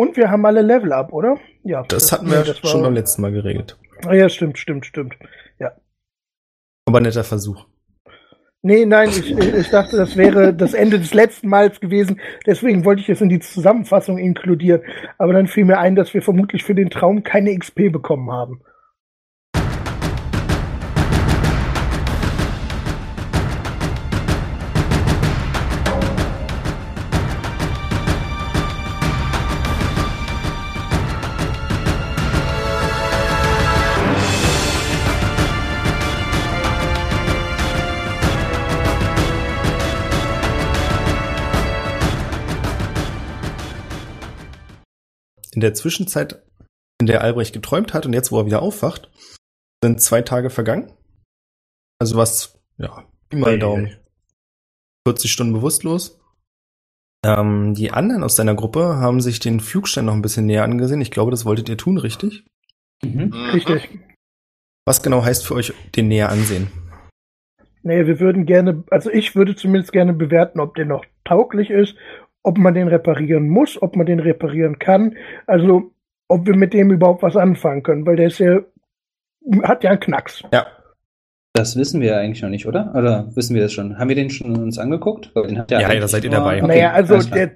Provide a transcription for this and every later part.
Und wir haben alle Level up, oder? Ja. Das, das hatten wir das schon beim letzten Mal geregelt. Ah, ja, stimmt, stimmt, stimmt. Ja. Aber netter Versuch. Nee, nein, ich, ich dachte, das wäre das Ende des letzten Mals gewesen. Deswegen wollte ich es in die Zusammenfassung inkludieren. Aber dann fiel mir ein, dass wir vermutlich für den Traum keine XP bekommen haben. In der Zwischenzeit, in der Albrecht geträumt hat und jetzt, wo er wieder aufwacht, sind zwei Tage vergangen. Also was, ja, mal Daumen. 40 Stunden bewusstlos. Ähm, die anderen aus deiner Gruppe haben sich den Flugstein noch ein bisschen näher angesehen. Ich glaube, das wolltet ihr tun, richtig? Mhm. mhm. Richtig. Was genau heißt für euch den näher ansehen? Nee, wir würden gerne, also ich würde zumindest gerne bewerten, ob der noch tauglich ist ob man den reparieren muss, ob man den reparieren kann, also ob wir mit dem überhaupt was anfangen können, weil der ist ja, hat ja einen Knacks. Ja. Das wissen wir ja eigentlich noch nicht, oder? Oder wissen wir das schon? Haben wir den schon uns angeguckt? Den ja, ja, da seid ihr dabei. Okay. Naja, also der,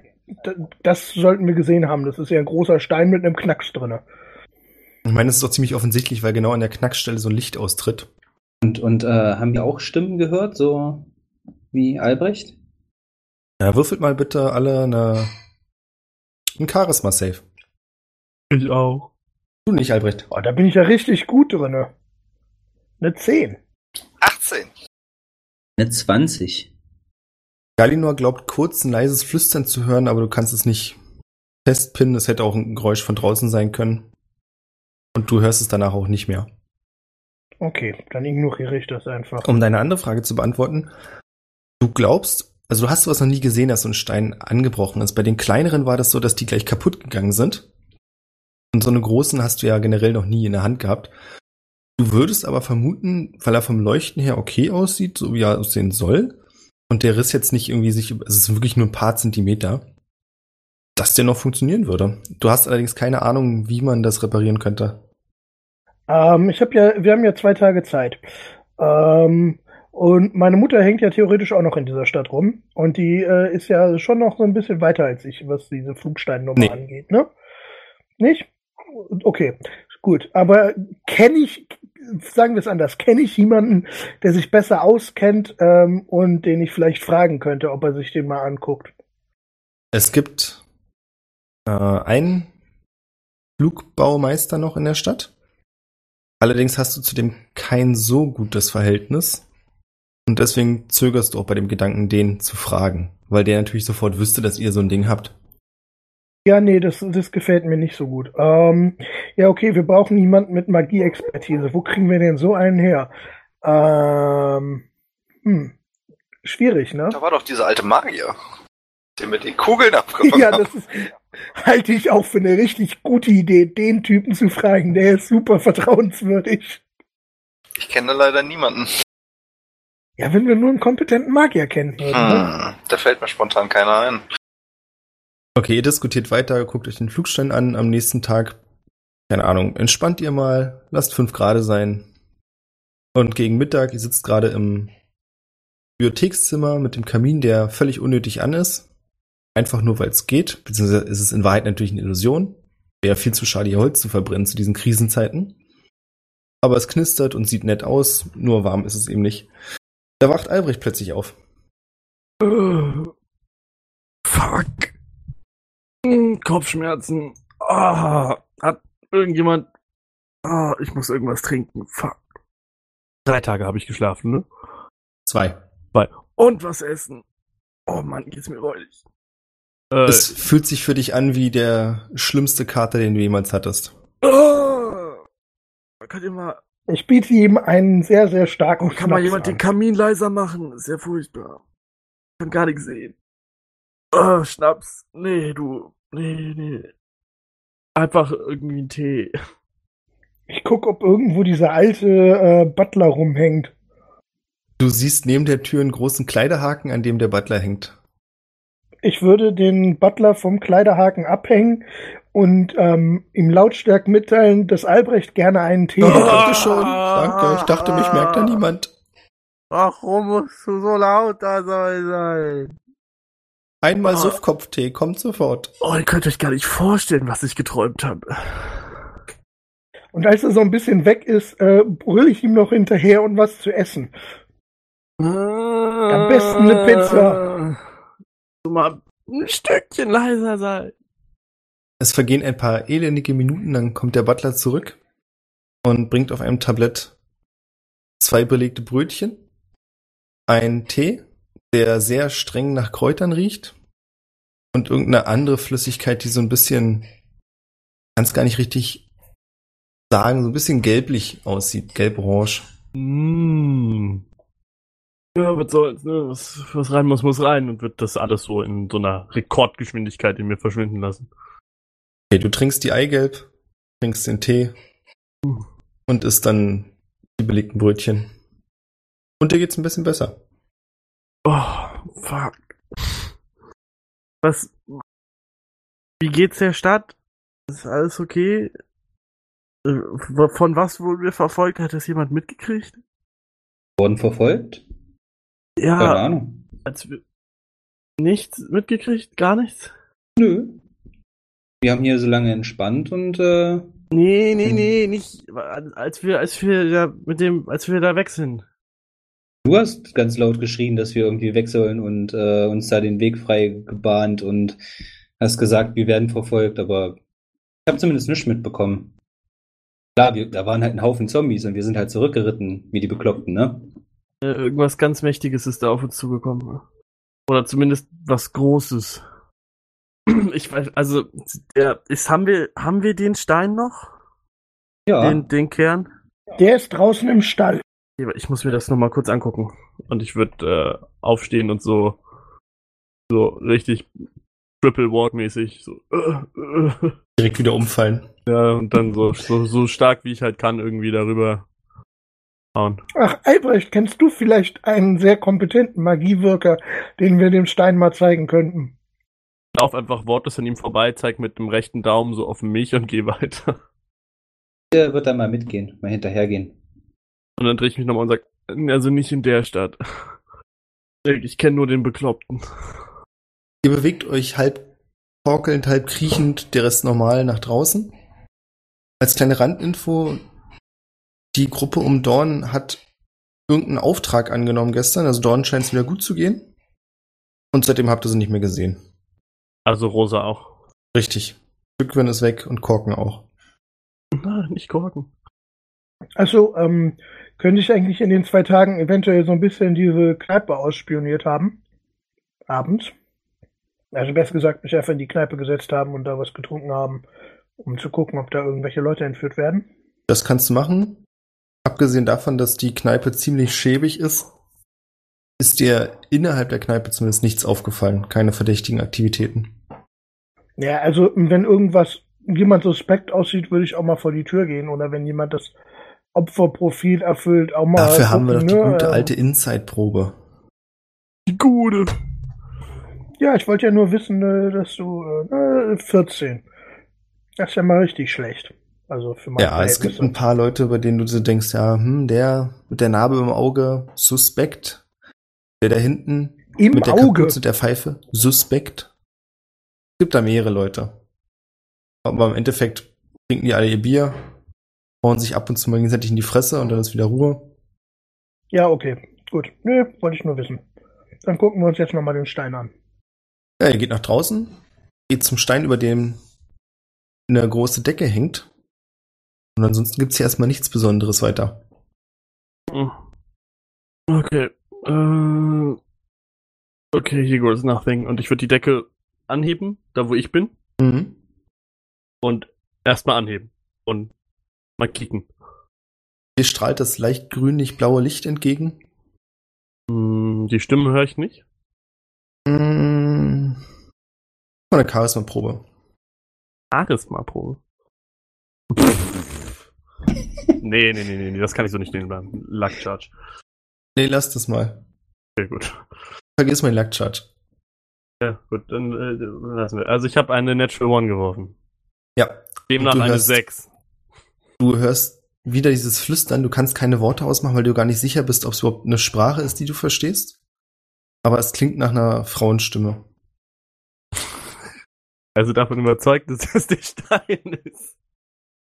das sollten wir gesehen haben. Das ist ja ein großer Stein mit einem Knacks drin. Ich meine, es ist doch ziemlich offensichtlich, weil genau an der Knackstelle so ein Licht austritt. Und, und äh, haben wir auch Stimmen gehört, so wie Albrecht? Ja, würfelt mal bitte alle eine, ein Charisma-Save. Ich auch. Du nicht, Albrecht. Oh, da bin ich ja richtig gut drin. Eine 10. 18. Eine 20. Galinor glaubt kurz ein leises Flüstern zu hören, aber du kannst es nicht festpinnen. Es hätte auch ein Geräusch von draußen sein können. Und du hörst es danach auch nicht mehr. Okay, dann ignoriere ich das einfach. Um deine andere Frage zu beantworten. Du glaubst, also du hast sowas noch nie gesehen, dass so ein Stein angebrochen ist. Bei den kleineren war das so, dass die gleich kaputt gegangen sind. Und so eine großen hast du ja generell noch nie in der Hand gehabt. Du würdest aber vermuten, weil er vom Leuchten her okay aussieht, so wie er aussehen soll, und der Riss jetzt nicht irgendwie sich, es ist wirklich nur ein paar Zentimeter, dass der noch funktionieren würde. Du hast allerdings keine Ahnung, wie man das reparieren könnte. Ähm, ich habe ja, wir haben ja zwei Tage Zeit. Ähm, und meine Mutter hängt ja theoretisch auch noch in dieser Stadt rum. Und die äh, ist ja schon noch so ein bisschen weiter als ich, was diese Flugsteinnummer nee. angeht, ne? Nicht? Okay, gut. Aber kenne ich, sagen wir es anders, kenne ich jemanden, der sich besser auskennt ähm, und den ich vielleicht fragen könnte, ob er sich den mal anguckt? Es gibt äh, einen Flugbaumeister noch in der Stadt. Allerdings hast du zu dem kein so gutes Verhältnis. Und deswegen zögerst du auch bei dem Gedanken, den zu fragen, weil der natürlich sofort wüsste, dass ihr so ein Ding habt. Ja, nee, das, das gefällt mir nicht so gut. Ähm, ja, okay, wir brauchen jemanden mit Magie-Expertise. Wo kriegen wir denn so einen her? Ähm, hm, schwierig, ne? Da war doch dieser alte Magier, der mit den Kugeln abgefangen Ja, das ist, halte ich auch für eine richtig gute Idee, den Typen zu fragen. Der ist super vertrauenswürdig. Ich kenne leider niemanden. Ja, wenn wir nur einen kompetenten Magier kennen würden. Ne? Hm, da fällt mir spontan keiner ein. Okay, ihr diskutiert weiter, guckt euch den Flugstein an am nächsten Tag. Keine Ahnung, entspannt ihr mal, lasst fünf Grad sein. Und gegen Mittag, ihr sitzt gerade im Bibliothekszimmer mit dem Kamin, der völlig unnötig an ist. Einfach nur, weil es geht. Beziehungsweise ist es in Wahrheit natürlich eine Illusion. Wäre viel zu schade, ihr Holz zu verbrennen zu diesen Krisenzeiten. Aber es knistert und sieht nett aus, nur warm ist es eben nicht. Da wacht Albrecht plötzlich auf. Uh, fuck. Hm, Kopfschmerzen. Ah, hat irgendjemand. Ah, ich muss irgendwas trinken. Fuck. Drei Tage habe ich geschlafen, ne? Zwei. Zwei. Und was essen. Oh Mann, geht's mir räudig. Äh, es fühlt sich für dich an wie der schlimmste Kater, den du jemals hattest. Oh, könnt ihr mal ich biete ihm einen sehr, sehr starken oh, Kann mal jemand an. den Kamin leiser machen? Sehr furchtbar. Ich kann gar nichts sehen. Oh, Schnaps. Nee, du. Nee, nee. Einfach irgendwie ein Tee. Ich guck, ob irgendwo dieser alte äh, Butler rumhängt. Du siehst neben der Tür einen großen Kleiderhaken, an dem der Butler hängt. Ich würde den Butler vom Kleiderhaken abhängen und ähm, ihm lautstark mitteilen, dass Albrecht gerne einen Tee Oh, danke schon. Danke. Ich dachte, mich merkt da niemand. Warum musst du so laut da sein? Einmal Oh. Suffkopftee, kommt sofort. Oh, ihr könnt euch gar nicht vorstellen, was ich geträumt habe. Und als er so ein bisschen weg ist, äh, brülle ich ihm noch hinterher und was zu essen. Am besten eine Pizza. Du mal ein Stückchen leiser sein. Es vergehen ein paar elendige Minuten, dann kommt der Butler zurück und bringt auf einem Tablett zwei belegte Brötchen, einen Tee, der sehr streng nach Kräutern riecht und irgendeine andere Flüssigkeit, die so ein bisschen, kann gar nicht richtig sagen, so ein bisschen gelblich aussieht, gelb-orange. Mm. Ja, was soll's, ne? Was, was rein muss, muss rein und wird das alles so in so einer Rekordgeschwindigkeit in mir verschwinden lassen. Okay, du trinkst die Eigelb, trinkst den Tee und isst dann die belegten Brötchen. Und dir geht's ein bisschen besser. Oh, fuck. Was? Wie geht's der Stadt? Ist alles okay? Äh, Von was wurden wir verfolgt? Hat das jemand mitgekriegt? Wurden verfolgt? Keine Ja, Ahnung. als wir nichts mitgekriegt? Gar nichts? Nö. Wir haben hier so lange entspannt und äh, Nee, nee, Hm. nee, nicht. Als wir, als wir da mit dem, als wir da weg sind. du hast ganz laut geschrien, dass wir irgendwie weg sollen und äh, uns da den Weg frei gebahnt und hast gesagt, wir werden verfolgt, aber ich habe zumindest nichts mitbekommen. Klar, wir, da waren halt ein Haufen Zombies und wir sind halt zurückgeritten, wie die Bekloppten, ne? Äh, Irgendwas ganz Mächtiges ist da auf uns zugekommen. Oder zumindest was Großes. Ich weiß, also, der, ist, haben wir, haben wir den Stein noch? Ja. Den, den Kern? Der ist draußen im Stall. Ich muss mir das nochmal kurz angucken. Und ich würde äh, aufstehen und so, so richtig Triple Walk mäßig, so, äh, äh, Direkt wieder umfallen. ja, und dann so, so, so stark wie ich halt kann irgendwie darüber hauen. Ach, Albrecht, kennst du vielleicht einen sehr kompetenten Magiewirker, den wir dem Stein mal zeigen könnten? Lauf einfach wortlos an ihm vorbei, zeig mit dem rechten Daumen so auf mich und geh weiter. Der wird dann mal mitgehen, mal hinterhergehen. Und dann drehe ich mich nochmal und sag, also nicht in der Stadt. Ich kenne nur den Bekloppten. Ihr bewegt euch halb torkelnd, halb kriechend, der Rest normal nach draußen. Als kleine Randinfo, die Gruppe um Dorn hat irgendeinen Auftrag angenommen gestern, also Dorn scheint es wieder gut zu gehen. Und seitdem habt ihr sie nicht mehr gesehen. Also Rosa auch. Richtig. Rückwin ist weg und Korken auch. Na, nicht korken. Also, ähm, könnte ich eigentlich in den zwei Tagen eventuell so ein bisschen diese Kneipe ausspioniert haben? Abends? Also besser gesagt, mich einfach in die Kneipe gesetzt haben und da was getrunken haben, um zu gucken, ob da irgendwelche Leute entführt werden. Das kannst du machen. Abgesehen davon, dass die Kneipe ziemlich schäbig ist, ist dir innerhalb der Kneipe zumindest nichts aufgefallen. Keine verdächtigen Aktivitäten. Ja, also wenn irgendwas, jemand suspekt aussieht, würde ich auch mal vor die Tür gehen oder wenn jemand das Opferprofil erfüllt, auch mal. Dafür haben wir doch die ne? gute Ähm, alte Inside-Probe. Die Gute. Ja, ich wollte ja nur wissen, äh, dass du äh, 14. Das ist ja mal richtig schlecht. Also für meine Ja, es gibt ein paar Leute, bei denen du so denkst, ja, hm, der mit der Narbe im Auge, suspekt. Der da hinten Im mit der Auge. Kapuze und der Pfeife, suspekt. Es gibt da mehrere Leute. Aber im Endeffekt trinken die alle ihr Bier, hauen sich ab und zu mal gegenseitig in die Fresse und dann ist wieder Ruhe. Ja, okay. Gut. Nö, wollte ich nur wissen. Dann gucken wir uns jetzt nochmal den Stein an. Ja, ihr geht nach draußen, geht zum Stein, über dem eine große Decke hängt. Und ansonsten gibt's hier erstmal nichts Besonderes weiter. Hm. Okay. Äh, okay, here goes nothing. Und ich würde die Decke anheben, da wo ich bin, Mhm. und erstmal anheben. Und mal kicken. Hier strahlt das leicht grünlich-blaue Licht entgegen. Hm, die Stimmen höre ich nicht. Mhm. Eine Charisma-Probe. Charisma-Probe. nee, nee, nee, nee, nee, das kann ich so nicht nehmen bleiben. Luck Charge. Nee, lass das mal. Okay, gut. Vergiss mein Luck Charge. Ja, gut, dann äh, lassen wir. Also ich habe eine Natural One geworfen. Ja. Demnach eine hörst- 6. Du hörst wieder dieses Flüstern, du kannst keine Worte ausmachen, weil du gar nicht sicher bist, ob es überhaupt eine Sprache ist, die du verstehst. Aber es klingt nach einer Frauenstimme. Also davon überzeugt, dass das der Stein ist.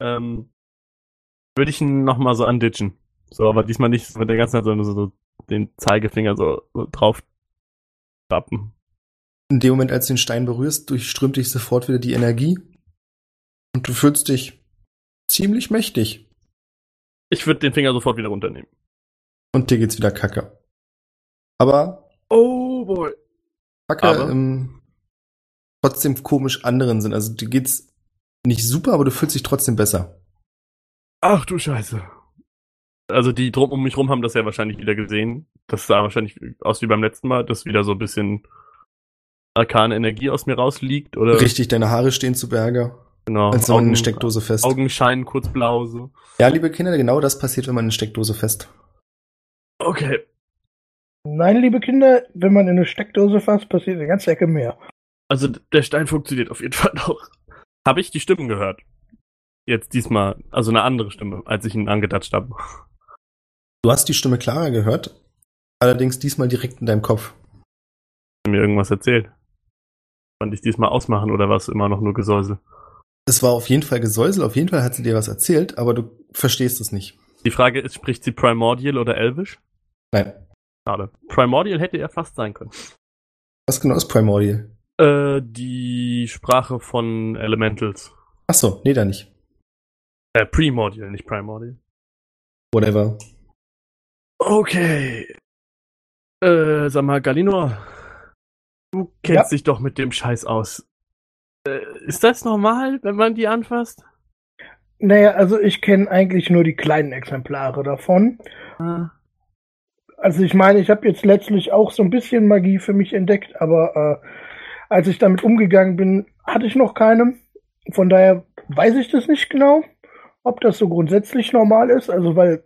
Ähm, würde ich ihn nochmal so anditschen. So, aber diesmal nicht mit der ganzen Zeit, sondern so, so den Zeigefinger so, so drauf tappen. In dem Moment, als du den Stein berührst, durchströmt dich sofort wieder die Energie. Und du fühlst dich ziemlich mächtig. Ich würde den Finger sofort wieder runternehmen. Und dir geht's wieder kacke. Aber Oh boy. kacke Aber? im trotzdem komisch anderen Sinn. Also dir geht's nicht super, aber du fühlst dich trotzdem besser. Ach du Scheiße. Also die drum um mich rum haben das ja wahrscheinlich wieder gesehen. Das sah wahrscheinlich aus wie beim letzten Mal, dass wieder so ein bisschen arkane Energie aus mir rausliegt oder Richtig, deine Haare stehen zu Berge, genau. als man eine Steckdose fest. Augen scheinen kurz blau so. Ja, liebe Kinder, genau das passiert, wenn man eine Steckdose fest. Okay. Nein, liebe Kinder, wenn man in eine Steckdose fasst, passiert eine ganze Ecke mehr. Also der Stein funktioniert auf jeden Fall noch. Habe ich die Stimmen gehört? Jetzt diesmal, also eine andere Stimme, als ich ihn angedatscht habe. Du hast die Stimme klarer gehört, allerdings diesmal direkt in deinem Kopf. Mir irgendwas erzählt. Konnte ich diesmal ausmachen oder war es immer noch nur Gesäusel? Es war auf jeden Fall Gesäusel, auf jeden Fall hat sie dir was erzählt, aber du verstehst es nicht. Die Frage ist, spricht sie Primordial oder Elvish? Nein. Schade. Primordial hätte er fast sein können. Was genau ist Primordial? Äh, die Sprache von Elementals. Ach so, nee, da nicht. Äh, Primordial, nicht Primordial. Whatever. Okay. Äh, sag mal, Galinor. Du kennst Ja. dich doch mit dem Scheiß aus. Äh, ist das normal, wenn man die anfasst? Naja, also ich kenne eigentlich nur die kleinen Exemplare davon. Ah. Also ich meine, ich habe jetzt letztlich auch so ein bisschen Magie für mich entdeckt, aber äh, als ich damit umgegangen bin, hatte ich noch keine. Von daher weiß ich das nicht genau, ob das so grundsätzlich normal ist. Also weil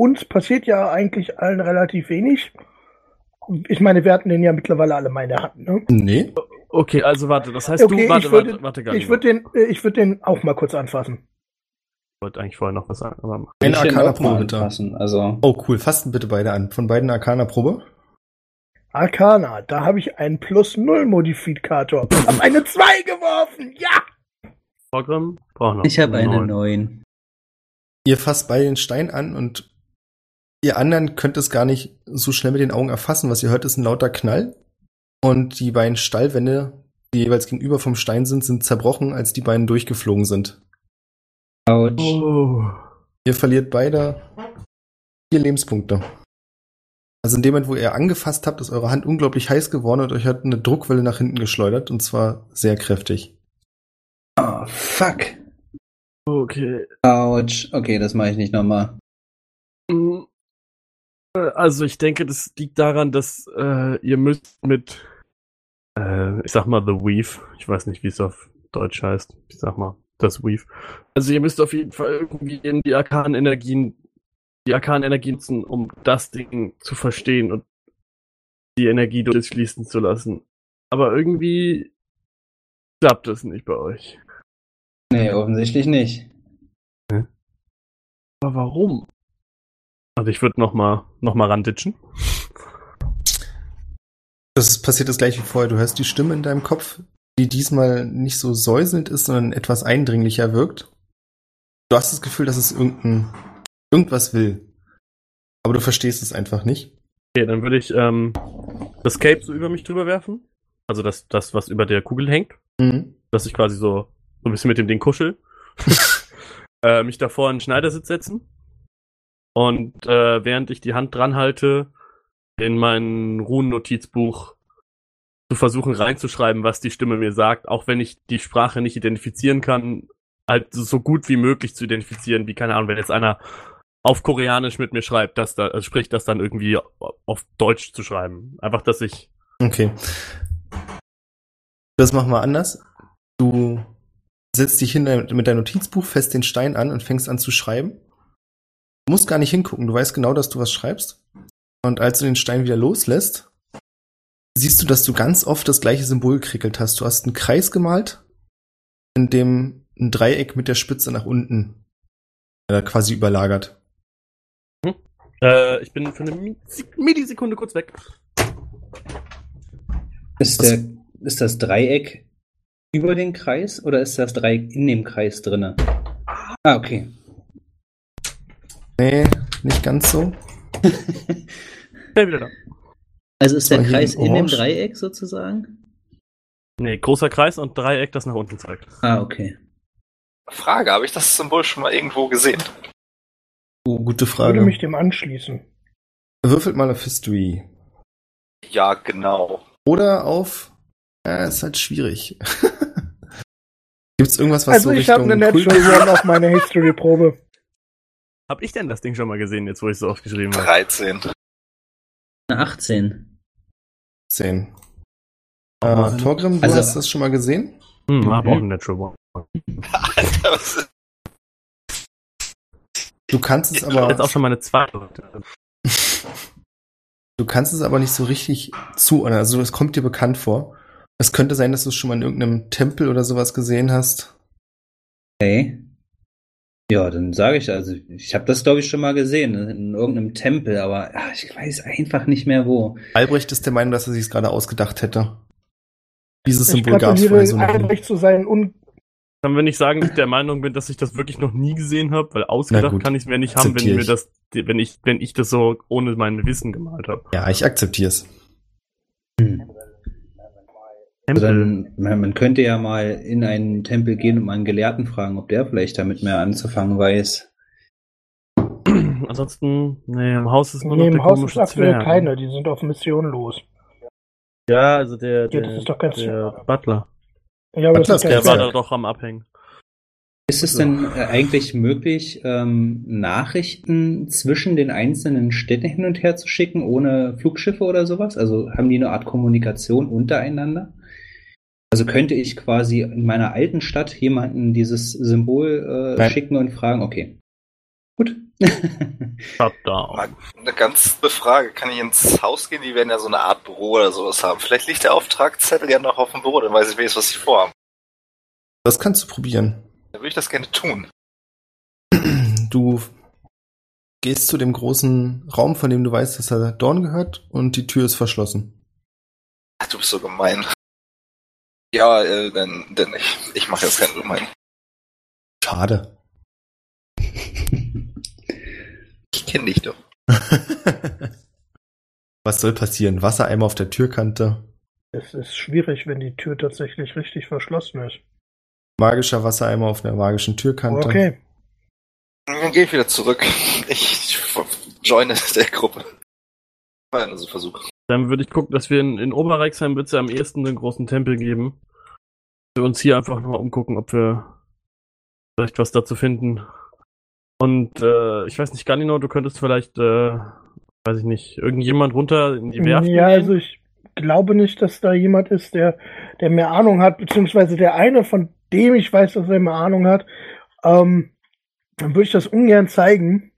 uns passiert ja eigentlich allen relativ wenig. Ich meine, wir hatten den ja mittlerweile alle mal in der Hand. Ne? Nee. Okay, also warte, das heißt Okay, du, warte, ich würde, warte, warte, Galinor. ich würde den, äh, ich würde den auch mal kurz anfassen. Ich wollte eigentlich vorher noch was sagen, aber Eine den auch Arcana-Probe bitte. anfassen, Also, Oh, cool. Fassen bitte beide an. Von beiden Arcana-Probe. Arcana, da habe ich einen Plus-Null-Modifikator. Hab eine 2 geworfen, ja! Braucht noch. ich habe eine neun. 9. Ihr fasst beide den Stein an und ihr anderen könnt es gar nicht so schnell mit den Augen erfassen. Was ihr hört, ist ein lauter Knall. Und die beiden Stallwände, die jeweils gegenüber vom Stein sind, sind zerbrochen, als die beiden durchgeflogen sind. Autsch. Oh. Ihr verliert beide vier Lebenspunkte. Also in dem Moment, wo ihr angefasst habt, ist eure Hand unglaublich heiß geworden und euch hat eine Druckwelle nach hinten geschleudert und zwar sehr kräftig. Oh, fuck. Okay. Autsch. Okay, das mache ich nicht nochmal. Äh, Also ich denke, das liegt daran, dass äh, ihr müsst mit, äh, ich sag mal, The Weave, ich weiß nicht, wie es auf Deutsch heißt, ich sag mal, das Weave. Also ihr müsst auf jeden Fall irgendwie in die arkanen Energien, die arkanen Energien nutzen, um das Ding zu verstehen und die Energie durchfließen zu lassen. Aber irgendwie klappt das nicht bei euch. Nee, offensichtlich nicht. Aber warum? Also ich würde noch mal, noch mal randitschen. Das passiert das gleiche wie vorher. Du hörst die Stimme in deinem Kopf, die diesmal nicht so säuselnd ist, sondern etwas eindringlicher wirkt. Du hast das Gefühl, dass es irgendein, irgendwas will. Aber du verstehst es einfach nicht. Okay, dann würde ich ähm, das Cape so über mich drüber werfen. Also das, das, was über der Kugel hängt. Mhm. Dass ich quasi so, so ein bisschen mit dem Ding kuschel. äh, mich davor in den Schneidersitz setzen. Und äh, während ich die Hand dran halte, in mein Runennotizbuch zu versuchen reinzuschreiben, was die Stimme mir sagt, auch wenn ich die Sprache nicht identifizieren kann, halt so gut wie möglich zu identifizieren, wie keine Ahnung, wenn jetzt einer auf Koreanisch mit mir schreibt, das da, also spricht das dann irgendwie auf Deutsch zu schreiben. Einfach, dass ich. Okay. Das machen wir anders. Du setzt dich hin mit deinem Notizbuch, fest den Stein an und fängst an zu schreiben. Du musst gar nicht hingucken, du weißt genau, dass du was schreibst. Und als du den Stein wieder loslässt, siehst du, dass du ganz oft das gleiche Symbol gekrickelt hast. Du hast einen Kreis gemalt, in dem ein Dreieck mit der Spitze nach unten äh, quasi überlagert. Äh, ich bin für eine Mi- Millisekunde kurz weg. Ist, der, ist das Dreieck über den Kreis oder ist das Dreieck in dem Kreis drinne? Ah, okay. Nee, nicht ganz so. Ja, wieder da. Also ist der Kreis in dem. Dreieck sozusagen? Nee, großer Kreis und Dreieck, das nach unten zeigt. Ah, okay. Frage, habe ich das Symbol schon mal irgendwo gesehen? Oh, gute Ich würde Frage. mich dem anschließen. Würfelt mal auf History. Ja, genau. Oder auf. Äh, ist halt schwierig. Gibt's irgendwas, was Also so ich habe Richtung eine Natural One auf meiner History-Probe. Hab ich denn das Ding schon mal gesehen, jetzt wo ich so oft geschrieben habe? 13. Eine 18. 10. Mal. Äh, Torgrim, du Also- hast das schon mal gesehen? Hm, hab Mhm. auch ein Natural One. Alter, was ist Du kannst es Jetzt aber. auch schon meine zweite. Du kannst es aber nicht so richtig zuordnen. Also es kommt dir bekannt vor. Es könnte sein, dass du es schon mal in irgendeinem Tempel oder sowas gesehen hast. Okay. Ja, dann sage ich also, ich habe das glaube ich schon mal gesehen in irgendeinem Tempel, aber ah, ich weiß einfach nicht mehr wo. Albrecht ist der Meinung, dass er sich es gerade ausgedacht hätte. Dieses Ich Symbol gab es vorher so nicht. Albrecht zu seinen un Dann, wenn ich sagen, dass ich der Meinung bin, dass ich das wirklich noch nie gesehen habe, weil ausgedacht gut, kann ich es mir nicht haben, wenn akzeptiere mir ich. das, wenn ich, wenn ich das so ohne mein Wissen gemalt habe. Ja, ich akzeptiere es. Hm. Also dann, man, könnte ja mal in einen Tempel gehen und mal einen Gelehrten fragen, ob der vielleicht damit mehr anzufangen weiß. Ansonsten, nee, im Haus ist nur noch Nee, der im Haus ist komische aktuell Zwerg. keiner, die sind auf Mission los. Ja, also der, Ja, der, das ist doch ganz der Butler. Ja, aber Butler ist ist Der war da doch am Abhängen. Ist es denn äh, eigentlich möglich, ähm, Nachrichten zwischen den einzelnen Städten hin und her zu schicken, ohne Flugschiffe oder sowas? Also haben die eine Art Kommunikation untereinander? Also könnte ich quasi in meiner alten Stadt jemanden dieses Symbol äh, schicken und fragen, okay. Gut. Shut down. Mal eine ganz Frage. Kann ich ins Haus gehen? Die werden ja so eine Art Büro oder sowas haben. Vielleicht liegt der Auftragszettel ja noch auf dem Büro, dann weiß ich wenigstens, was sie vorhaben. Das kannst du probieren. Dann würde ich das gerne tun. Du gehst zu dem großen Raum, von dem du weißt, dass er Dorn gehört, und die Tür ist verschlossen. Ach, du bist so gemein. Ja, äh, dann, dann nicht. Ich mache jetzt keinen gemein. Schade. Ich kenne dich doch. Was soll passieren? Wassereimer auf der Türkante, Es ist schwierig, wenn die Tür tatsächlich richtig verschlossen ist. magischer Wassereimer auf einer magischen Türkante. Okay. Dann gehe ich wieder zurück. Ich joine der Gruppe. Also Versuch. Dann würde ich gucken, dass wir in, in Oberreichsheim bitte am ehesten den großen Tempel geben. Wir uns hier einfach nochmal umgucken, ob wir vielleicht was dazu finden. Und äh, ich weiß nicht, Galino, du könntest vielleicht, äh, weiß ich nicht, irgendjemand runter in die Werft Ja, gehen? also ich glaube nicht, dass da jemand ist, der, der mehr Ahnung hat, beziehungsweise der eine, von dem ich weiß, dass er mehr Ahnung hat. Ähm, dann würde ich das ungern zeigen.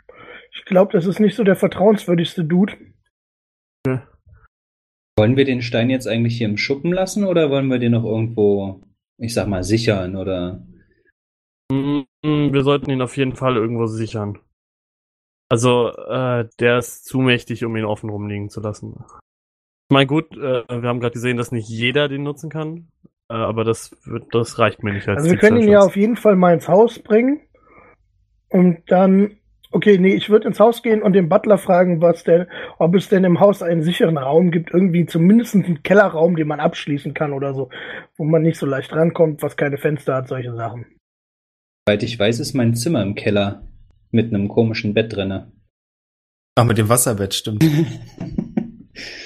Ich glaube, das ist nicht so der vertrauenswürdigste Dude. Wollen wir den Stein jetzt eigentlich hier im Schuppen lassen oder wollen wir den noch irgendwo, ich sag mal, sichern oder? Mm, Wir sollten ihn auf jeden Fall irgendwo sichern. Also, äh, der ist zu mächtig, um ihn offen rumliegen zu lassen. Ich meine, gut, äh, wir haben gerade gesehen, dass nicht jeder den nutzen kann, äh, aber das wird, das reicht mir nicht als Also wir können ihn ja auf jeden Fall mal ins Haus bringen. Und dann, okay, nee, ich würde ins Haus gehen und den Butler fragen, was denn, ob es denn im Haus einen sicheren Raum gibt, irgendwie zumindest einen Kellerraum, den man abschließen kann oder so, wo man nicht so leicht rankommt, was keine Fenster hat, solche Sachen. Soweit ich weiß, ist mein Zimmer im Keller mit einem komischen Bett drinne. Ach, mit dem Wasserbett, stimmt.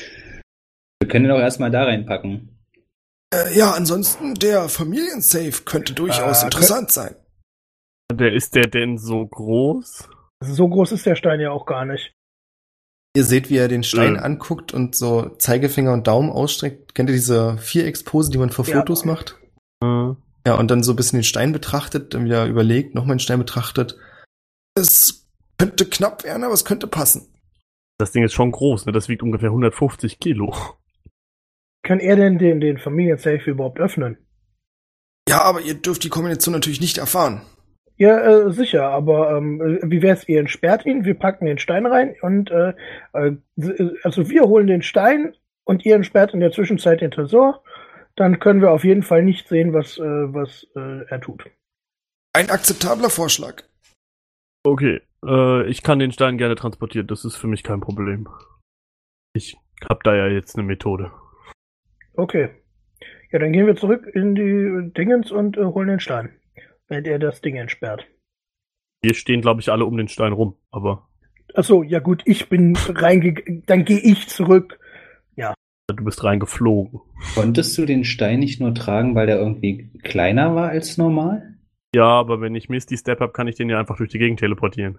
Wir können ihn auch erstmal da reinpacken. Äh, ja, ansonsten, der Familiensafe könnte durchaus Ah, interessant sein. Der ist der denn so groß? So groß ist der Stein ja auch gar nicht. Ihr seht, wie er den Stein Ja. anguckt und so Zeigefinger und Daumen ausstreckt. Kennt ihr diese Viereckspose, die man für Ja. Fotos macht? Äh, Ja, und dann so ein bisschen den Stein betrachtet, dann wieder überlegt, nochmal den Stein betrachtet. Es könnte knapp werden, aber es könnte passen. Das Ding ist schon groß, ne? Das wiegt ungefähr 150 Kilo. Kann er denn den, den Familiensafe überhaupt öffnen? Ja, aber ihr dürft die Kombination natürlich nicht erfahren. Ja, äh, sicher, aber ähm, äh, wie wär's, ihr entsperrt ihn, wir packen den Stein rein und äh, äh, also wir holen den Stein und ihr entsperrt in der Zwischenzeit den Tresor, dann können wir auf jeden Fall nicht sehen, was, äh, was äh, er tut. Ein akzeptabler Vorschlag. Okay, äh, ich kann den Stein gerne transportieren, das ist für mich kein Problem. Ich hab da ja jetzt eine Methode. Okay. Ja, dann gehen wir zurück in die Dingens und äh, holen den Stein, während er das Ding entsperrt. Wir stehen, glaube ich, alle um den Stein rum, aber Ach so, ja gut, ich bin reingegangen, dann gehe ich zurück. du bist reingeflogen. Konntest du den Stein nicht nur tragen, weil der irgendwie kleiner war als normal? Ja, aber wenn ich Misty Step hab, kann ich den ja einfach durch die Gegend teleportieren.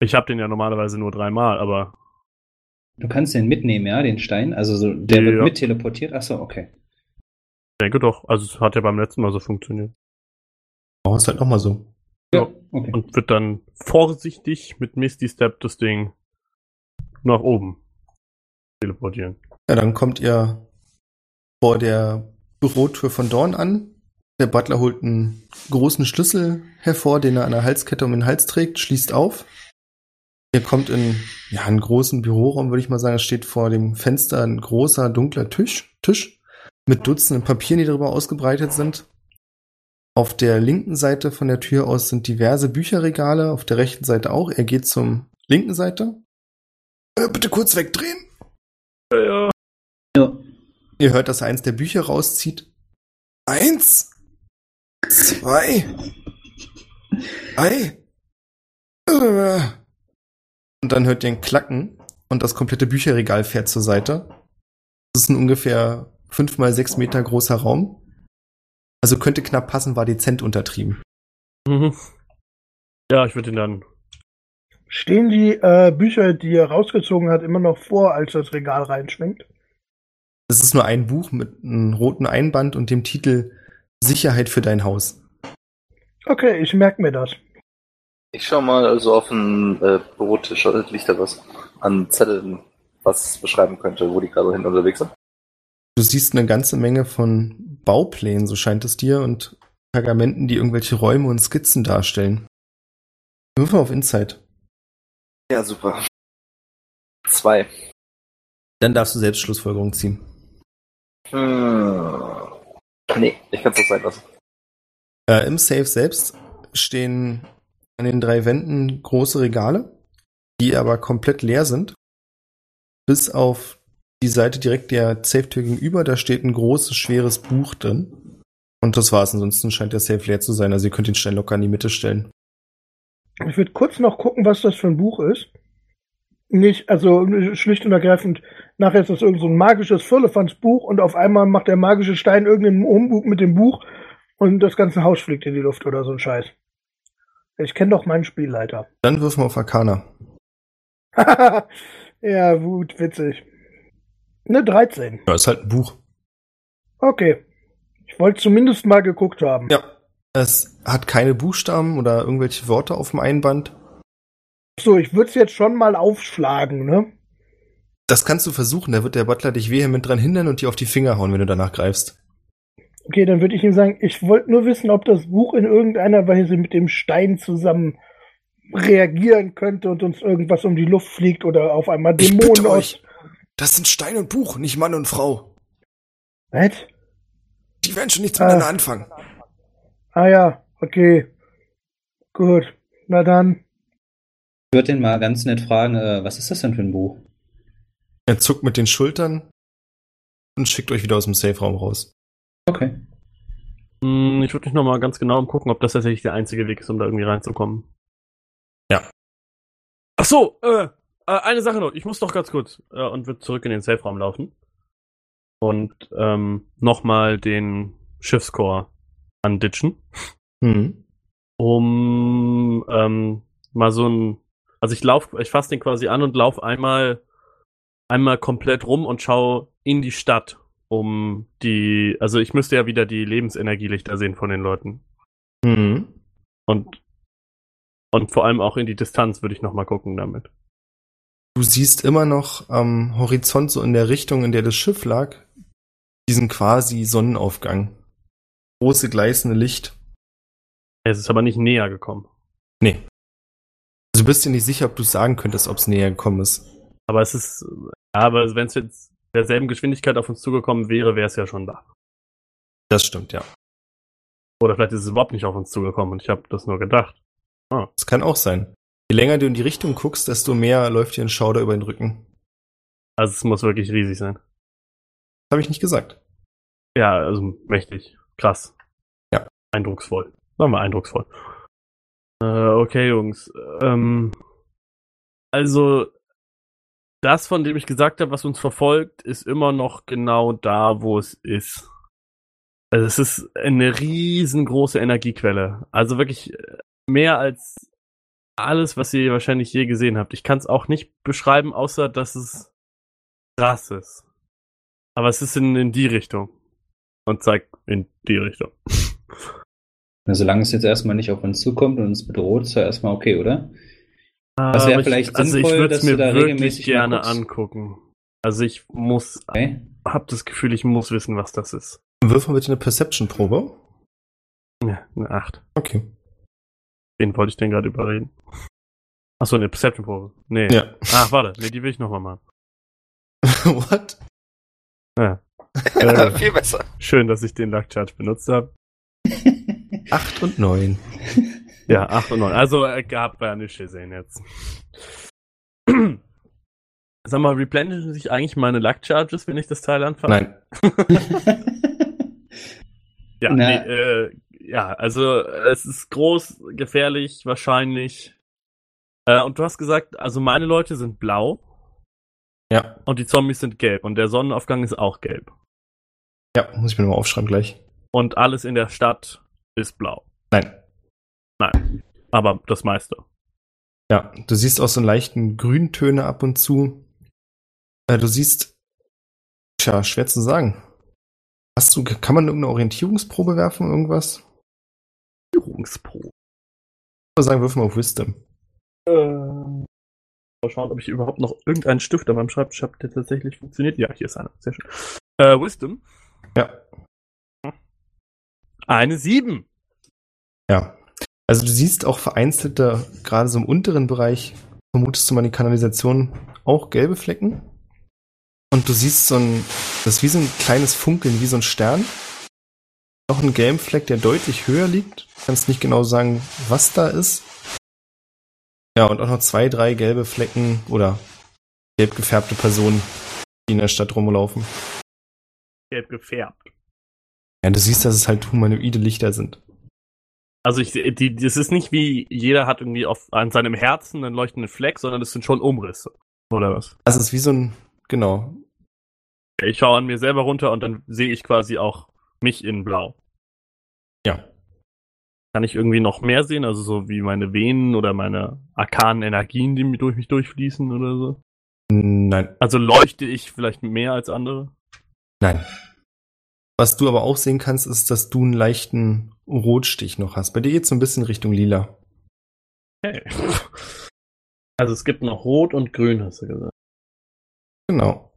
Ich hab den ja normalerweise nur dreimal, aber Du kannst den mitnehmen, ja, den Stein? Also so, der Ja. wird mit teleportiert? Achso, okay. ich denke doch. Also es hat ja beim letzten Mal so funktioniert. Oh, ist halt nochmal so. Ja, okay. Und wird dann vorsichtig mit Misty Step das Ding nach oben teleportieren. Ja, dann kommt ihr vor der Bürotür von Dorn an. Der Butler holt einen großen Schlüssel hervor, den er an der Halskette um den Hals trägt, schließt auf. Ihr kommt in ja, einen großen Büroraum, würde ich mal sagen. Es steht vor dem Fenster ein großer, dunkler Tisch, Tisch mit Dutzenden Papieren, die darüber ausgebreitet sind. Auf der linken Seite von der Tür aus sind diverse Bücherregale, auf der rechten Seite auch. Er geht zum linken Seite. Äh, bitte kurz wegdrehen. Ja, ja. Ja. Ihr hört, dass er eins der Bücher rauszieht. Eins, zwei, drei. Äh. Und dann hört ihr ein Klacken und das komplette Bücherregal fährt zur Seite. Das ist ein ungefähr fünf mal sechs Meter großer Raum. Also könnte knapp passen, war dezent untertrieben. Mhm. Ja, ich würde ihn dann. Stehen die äh, Bücher, die er rausgezogen hat, immer noch vor, als das Regal reinschwingt? Es ist nur ein Buch mit einem roten Einband und dem Titel Sicherheit für dein Haus. Okay, ich merke mir das. Ich schau mal also auf den äh, Bürotisch, liegt da was an Zetteln, was es beschreiben könnte, wo die gerade hin unterwegs sind. Du siehst eine ganze Menge von Bauplänen, so scheint es dir, und Pergamenten, die irgendwelche Räume und Skizzen darstellen. Wirf mal auf Insight. Ja, super. Zwei. Dann darfst du selbst Schlussfolgerungen ziehen. Hm. Nee, ich kann es auch sein lassen. Äh, Im Safe selbst stehen an den drei Wänden große Regale, die aber komplett leer sind. Bis auf die Seite direkt der Safe-Tür gegenüber, da steht ein großes, schweres Buch drin. Und das war's. Ansonsten scheint der Safe leer zu sein. Also ihr könnt den Stein locker in die Mitte stellen. Ich würde kurz noch gucken, was das für ein Buch ist. Nicht, also schlicht und ergreifend, nachher ist das irgend so ein magisches Firlefanz-Buch und auf einmal macht der magische Stein irgendeinen Umbug mit dem Buch und das ganze Haus fliegt in die Luft oder so ein Scheiß. Ich kenne doch meinen Spielleiter. Dann wirf mal auf Arcana. ja, gut, witzig. Eine 13. Ja, ist halt ein Buch. Okay. Ich wollte zumindest mal geguckt haben. Ja. Es hat keine Buchstaben oder irgendwelche Worte auf dem Einband. So, ich würde es jetzt schon mal aufschlagen, ne? Das kannst du versuchen, da wird der Butler dich vehement dran hindern und dir auf die Finger hauen, wenn du danach greifst. Okay, dann würde ich ihm sagen, ich wollte nur wissen, ob das Buch in irgendeiner Weise mit dem Stein zusammen reagieren könnte und uns irgendwas um die Luft fliegt oder auf einmal Dämonen aus. Das sind Stein und Buch, nicht Mann und Frau. Was? Die werden schon nichts Ah. miteinander anfangen. Ah ja, okay. Gut. Na dann. Ich würde den mal ganz nett fragen, äh, was ist das denn für ein Buch? Er zuckt mit den Schultern und schickt euch wieder aus dem Safe-Raum raus. Okay. Hm, Ich würde mich nochmal ganz genau umgucken, ob das tatsächlich der einzige Weg ist, um da irgendwie reinzukommen. Ja. Ach so, äh, äh, eine Sache noch. Ich muss doch ganz kurz äh, und wird zurück in den Safe-Raum laufen. Und ähm, nochmal den Schiffscore anditschen, Hm. um ähm, mal so ein. Also ich lauf, ich fasse den quasi an und lauf einmal einmal komplett rum und schau in die Stadt, um die. Also ich müsste ja wieder die Lebensenergielichter sehen von den Leuten. Hm. Und, und vor allem auch in die Distanz würde ich nochmal gucken damit. Du siehst immer noch am Horizont, so in der Richtung, in der das Schiff lag, diesen quasi Sonnenaufgang. große gleißende Licht. Es ist aber nicht näher gekommen. Nee. Also du bist dir nicht sicher, ob du sagen könntest, ob es näher gekommen ist. Aber es ist, ja, aber wenn es jetzt derselben Geschwindigkeit auf uns zugekommen wäre, wäre es ja schon da. Das stimmt, ja. Oder vielleicht ist es überhaupt nicht auf uns zugekommen und ich habe das nur gedacht. Das kann auch sein. Je länger du in die Richtung guckst, desto mehr läuft dir ein Schauder über den Rücken. Also es muss wirklich riesig sein. Habe ich nicht gesagt. Ja, also mächtig. Krass. Ja. Eindrucksvoll. Sagen wir eindrucksvoll. Äh, okay, Jungs. Ähm, also, das, von dem ich gesagt habe, was uns verfolgt, ist immer noch genau da, wo es ist. Also es ist eine riesengroße Energiequelle. Also wirklich äh, mehr als alles, was ihr wahrscheinlich je gesehen habt. Ich kann es auch nicht beschreiben, außer dass es krass ist. Aber es ist in, in die Richtung. Und zeigt in die Richtung. Na, solange es jetzt erstmal nicht auf uns zukommt und uns bedroht, ist ja erstmal okay, oder? Was wäre vielleicht ich, also ich sinnvoll, würde es dass du mir da wirklich gerne angucken. Also ich muss, Okay. hab das Gefühl, ich muss wissen, was das ist. Wirf mal bitte eine Perception-Probe. Ja, eine 8. Okay. Wen wollte ich denn gerade überreden? Achso, eine Perception-Probe. Nee. Ja. Ach, warte, nee, die will ich nochmal machen. What? Ja. Äh, Viel besser. schön, dass ich den Luck Charge benutzt habe. 8 und 9. Ja, 8 und 9. Also äh, gab ja nicht gesehen jetzt. Sag mal, replenishen sich eigentlich meine Luck Charges, wenn ich das Teil anfange? Nein. Ja, Na. nee, äh, ja, also es ist groß, gefährlich, wahrscheinlich. Äh, und du hast gesagt, also meine Leute sind blau Ja. und die Zombies sind gelb und der Sonnenaufgang ist auch gelb. Ja, muss ich mir nochmal aufschreiben gleich. Und alles in der Stadt ist blau. Nein. Aber das meiste. Ja, du siehst auch so einen leichten Grüntöne ab und zu. Äh, du siehst, tja, schwer zu sagen. Hast du, kann man irgendeine Orientierungsprobe werfen, irgendwas? Führungsprobe. Ich würde sagen, wirf mal auf Wisdom. Äh, mal schauen, ob ich überhaupt noch irgendeinen Stift an meinem Schreibtisch habe, der tatsächlich funktioniert. Ja, hier ist einer. Sehr schön. Äh, Wisdom. Ja. Eine 7. Ja. Also du siehst auch vereinzelte, gerade so im unteren Bereich, vermutest du mal die Kanalisation, auch gelbe Flecken. Und du siehst so ein, das ist wie so ein kleines Funkeln, wie so ein Stern. Noch ein gelben Fleck, der deutlich höher liegt. Kannst nicht genau sagen, was da ist. Ja, und auch noch zwei, drei gelbe Flecken oder gelb gefärbte Personen, die in der Stadt rumlaufen. Gelb gefärbt. Ja, du siehst, dass es halt humanoide Lichter sind. Also ich, die, das ist nicht wie jeder hat irgendwie auf, an seinem Herzen einen leuchtenden Fleck, sondern das sind schon Umrisse. Oder was? Also es ist wie so ein, genau. Ich schaue an mir selber runter und dann sehe ich quasi auch mich in Blau. Ja. Kann ich irgendwie noch mehr sehen? Also so wie meine Venen oder meine arkanen Energien, die durch mich durchfließen oder so? Nein. Also leuchte ich vielleicht mehr als andere? Nein. Was du aber auch sehen kannst, ist, dass du einen leichten Rotstich noch hast. Bei dir geht's so ein bisschen Richtung lila. Okay. Also es gibt noch Rot und Grün, hast du gesagt. Genau.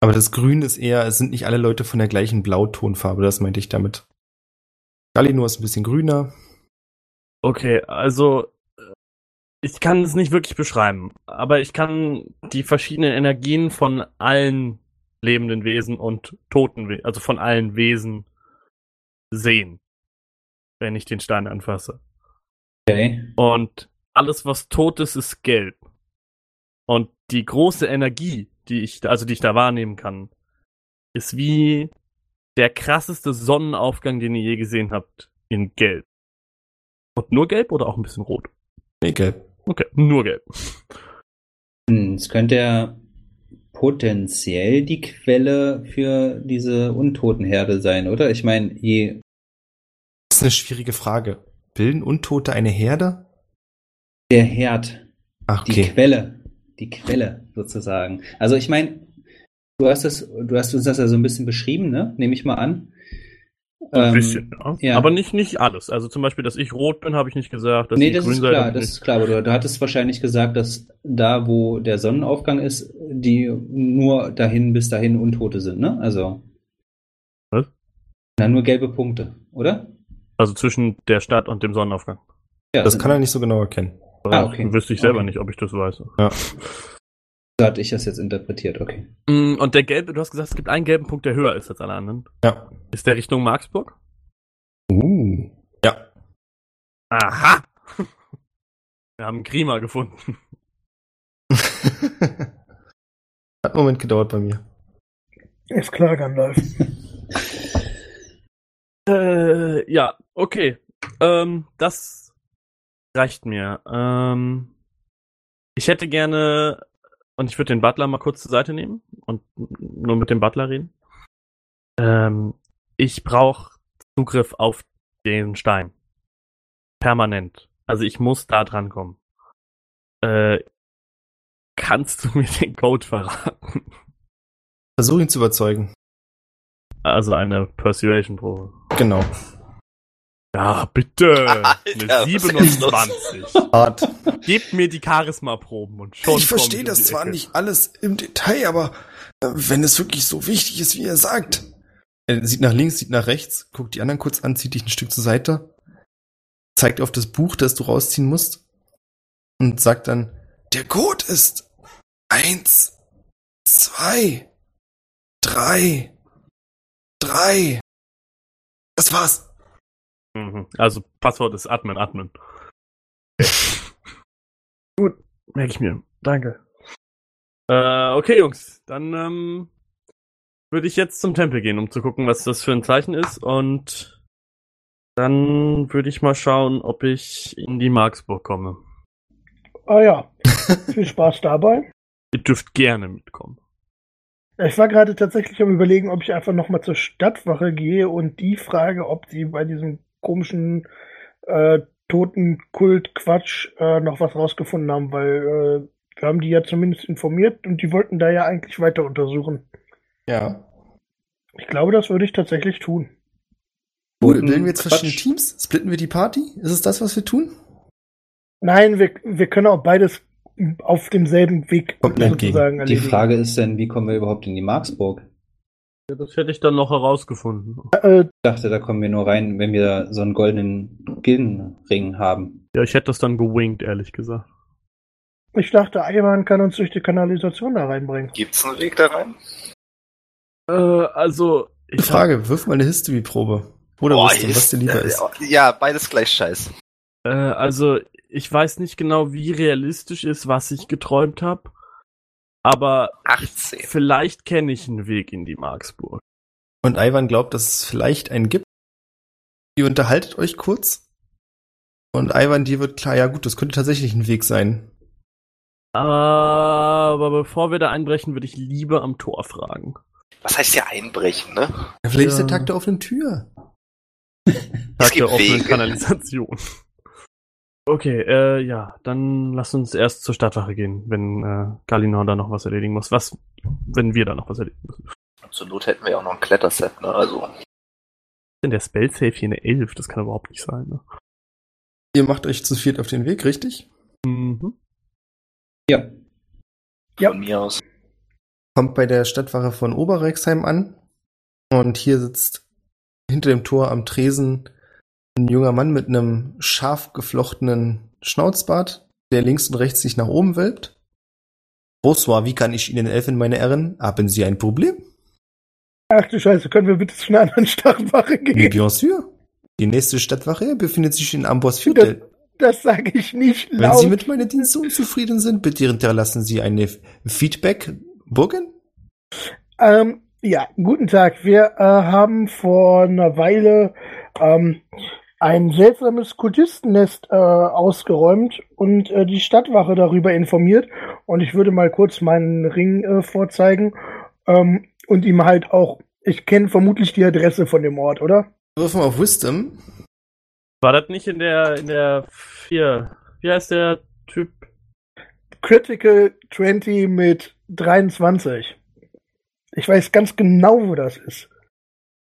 Aber das Grün ist eher, es sind nicht alle Leute von der gleichen Blautonfarbe, das meinte ich damit. Galinor ist ein bisschen grüner. Okay, also äh, ich kann es nicht wirklich beschreiben, aber ich kann die verschiedenen Energien von allen lebenden Wesen und toten Wesen, also von allen Wesen sehen, wenn ich den Stein anfasse. Okay. Und alles, was tot ist, ist gelb. Und die große Energie, die ich, also die ich da wahrnehmen kann, ist wie der krasseste Sonnenaufgang, den ihr je gesehen habt, in gelb. Und nur gelb oder auch ein bisschen rot? Nee, gelb. Okay, nur gelb. Hm, Es könnte ja potenziell die Quelle für diese Untotenherde sein, oder? Ich meine, je Das ist eine schwierige Frage. Bilden Untote eine Herde? der Herd, Ach, die okay. Quelle, die Quelle sozusagen. Also ich meine, du hast das, du hast uns das ja so ein bisschen beschrieben, ne? Nehme ich mal an. Ein Ähm, bisschen, ja. ja. Aber nicht, nicht alles. Also zum Beispiel, dass ich rot bin, habe ich nicht gesagt. Dass nee, ihr das grün ist klar, ich das nicht. ist klar. Aber du, du hattest wahrscheinlich gesagt, dass da, wo der Sonnenaufgang ist, die nur dahin bis dahin Untote sind, ne? Also. Was? Na, nur gelbe Punkte, oder? Also zwischen der Stadt und dem Sonnenaufgang. Ja, Das kann er nicht so genau erkennen. Ah, okay. Wüsste ich selber Okay. nicht, ob ich das weiß. Ja. So hatte ich das jetzt interpretiert, okay. Mm, Und der gelbe, du hast gesagt, es gibt einen gelben Punkt, der höher ist als alle anderen. Ja. Ist der Richtung Marksburg? Uh. Ja. Aha! Wir haben Grima gefunden. Hat einen Moment gedauert bei mir. Ist klar, Gandalf. Äh, ja, okay. Ähm, das reicht mir. Ähm, ich hätte gerne, und ich würde den Butler mal kurz zur Seite nehmen und nur mit dem Butler reden. Ähm, ich brauche Zugriff auf den Stein. Permanent. Also ich muss da dran kommen. Äh, kannst du mir den Code verraten? Versuch ihn zu überzeugen. Also eine Persuasion-Probe. Genau. Ja, bitte. Alter, Eine was ist denn 27. Art. Gebt mir die Charisma-Proben und schon. ich verstehe das zwar Ecke. nicht alles im Detail, aber äh, wenn es wirklich so wichtig ist, wie er sagt. Er sieht nach links, sieht nach rechts, guckt die anderen kurz an, zieht dich ein Stück zur Seite, zeigt auf das Buch, das du rausziehen musst und sagt dann, Der Code ist eins, zwei, drei, drei. Das war's. Mhm. Also Passwort ist Admin, Admin. Gut, merke ich mir. Danke. Äh, okay, Jungs, dann ähm, würde ich jetzt zum Tempel gehen, um zu gucken, was das für ein Zeichen ist und dann würde ich mal schauen, ob ich in die Marksburg komme. Ah ja, viel Spaß dabei. Ihr dürft gerne mitkommen. Ich war gerade tatsächlich am überlegen, ob ich einfach nochmal zur Stadtwache gehe und die frage, ob die bei diesem komischen äh, Totenkult-Quatsch äh, noch was rausgefunden haben, weil äh, wir haben die ja zumindest informiert und die wollten da ja eigentlich weiter untersuchen. ja, Ich glaube, das würde ich tatsächlich tun. Bilden wir jetzt Quatsch. verschiedene Teams? Splitten wir die Party? Ist es das, was wir tun? Nein, wir, wir können auch beides auf demselben Weg Kommt mir entgegen. sozusagen Die. Frage ist dann, wie kommen wir überhaupt in die Marksburg? Ja, das hätte ich dann noch herausgefunden. Äh, Ich dachte, da kommen wir nur rein, wenn wir so einen goldenen Gildenring haben. Ja, ich hätte das dann gewinkt, ehrlich gesagt. ich dachte, Ivan kann uns durch die Kanalisation da reinbringen. Gibt's einen Weg da rein? Äh, also, Die Frage, wirf mal eine History-Probe. Oder Boah, was, denn, was dir lieber äh, ist. Ja, beides gleich scheiß. Äh, also, ich weiß nicht genau, wie realistisch ist, was ich geträumt habe. Aber 18. vielleicht kenne ich einen Weg in die Marksburg. Und Ivan glaubt, dass es vielleicht einen gibt. Ihr unterhaltet euch kurz. Und Ivan, dir wird klar, ja gut, das könnte tatsächlich ein Weg sein. Aber bevor wir da einbrechen, würde ich lieber am Tor fragen. Was heißt hier einbrechen, ne? Ja, vielleicht ist Ja. der Tag der offenen Tür. Tag der offenen Wege. Kanalisation. Okay, äh, ja, dann lass uns erst zur Stadtwache gehen, wenn äh, Galinor da noch was erledigen muss. Was, wenn wir da noch was erledigen müssen. Zur Not hätten wir ja auch noch ein Kletterset, ne? Also. Denn der Spellsafe hier eine 11, das kann überhaupt nicht sein, ne? Ihr macht euch zu viert auf den Weg, richtig? Mhm. Ja. Ja. Von mir aus. Kommt bei der Stadtwache von Oberrexheim an. Und hier sitzt hinter dem Tor am Tresen ein junger Mann mit einem scharf geflochtenen Schnauzbart, der links und rechts sich nach oben wölbt. Bonsoir, wie kann ich Ihnen helfen, meine Herren? Haben Sie ein Problem? Ach du Scheiße, können wir bitte zu einer anderen Stadtwache Oui, gehen? bien sûr. Die nächste Stadtwache befindet sich in Ambossviertel. Das sage ich nicht Wenn laut. Sie mit meinen Diensten unzufrieden sind, bitte hinterlassen Sie eine Feedback. Burgen? Ähm, ja, guten Tag. Wir äh, haben vor einer Weile ähm, ein seltsames Kultistennest äh, ausgeräumt und äh, die Stadtwache darüber informiert. Und ich würde mal kurz meinen Ring äh, vorzeigen ähm, und ihm halt auch. Ich kenne vermutlich die Adresse von dem Ort, oder? Würfen wir auf Wisdom. War das nicht in der, in der 4? Wie heißt der Typ? Critical 20 mit 23. Ich weiß ganz genau, wo das ist.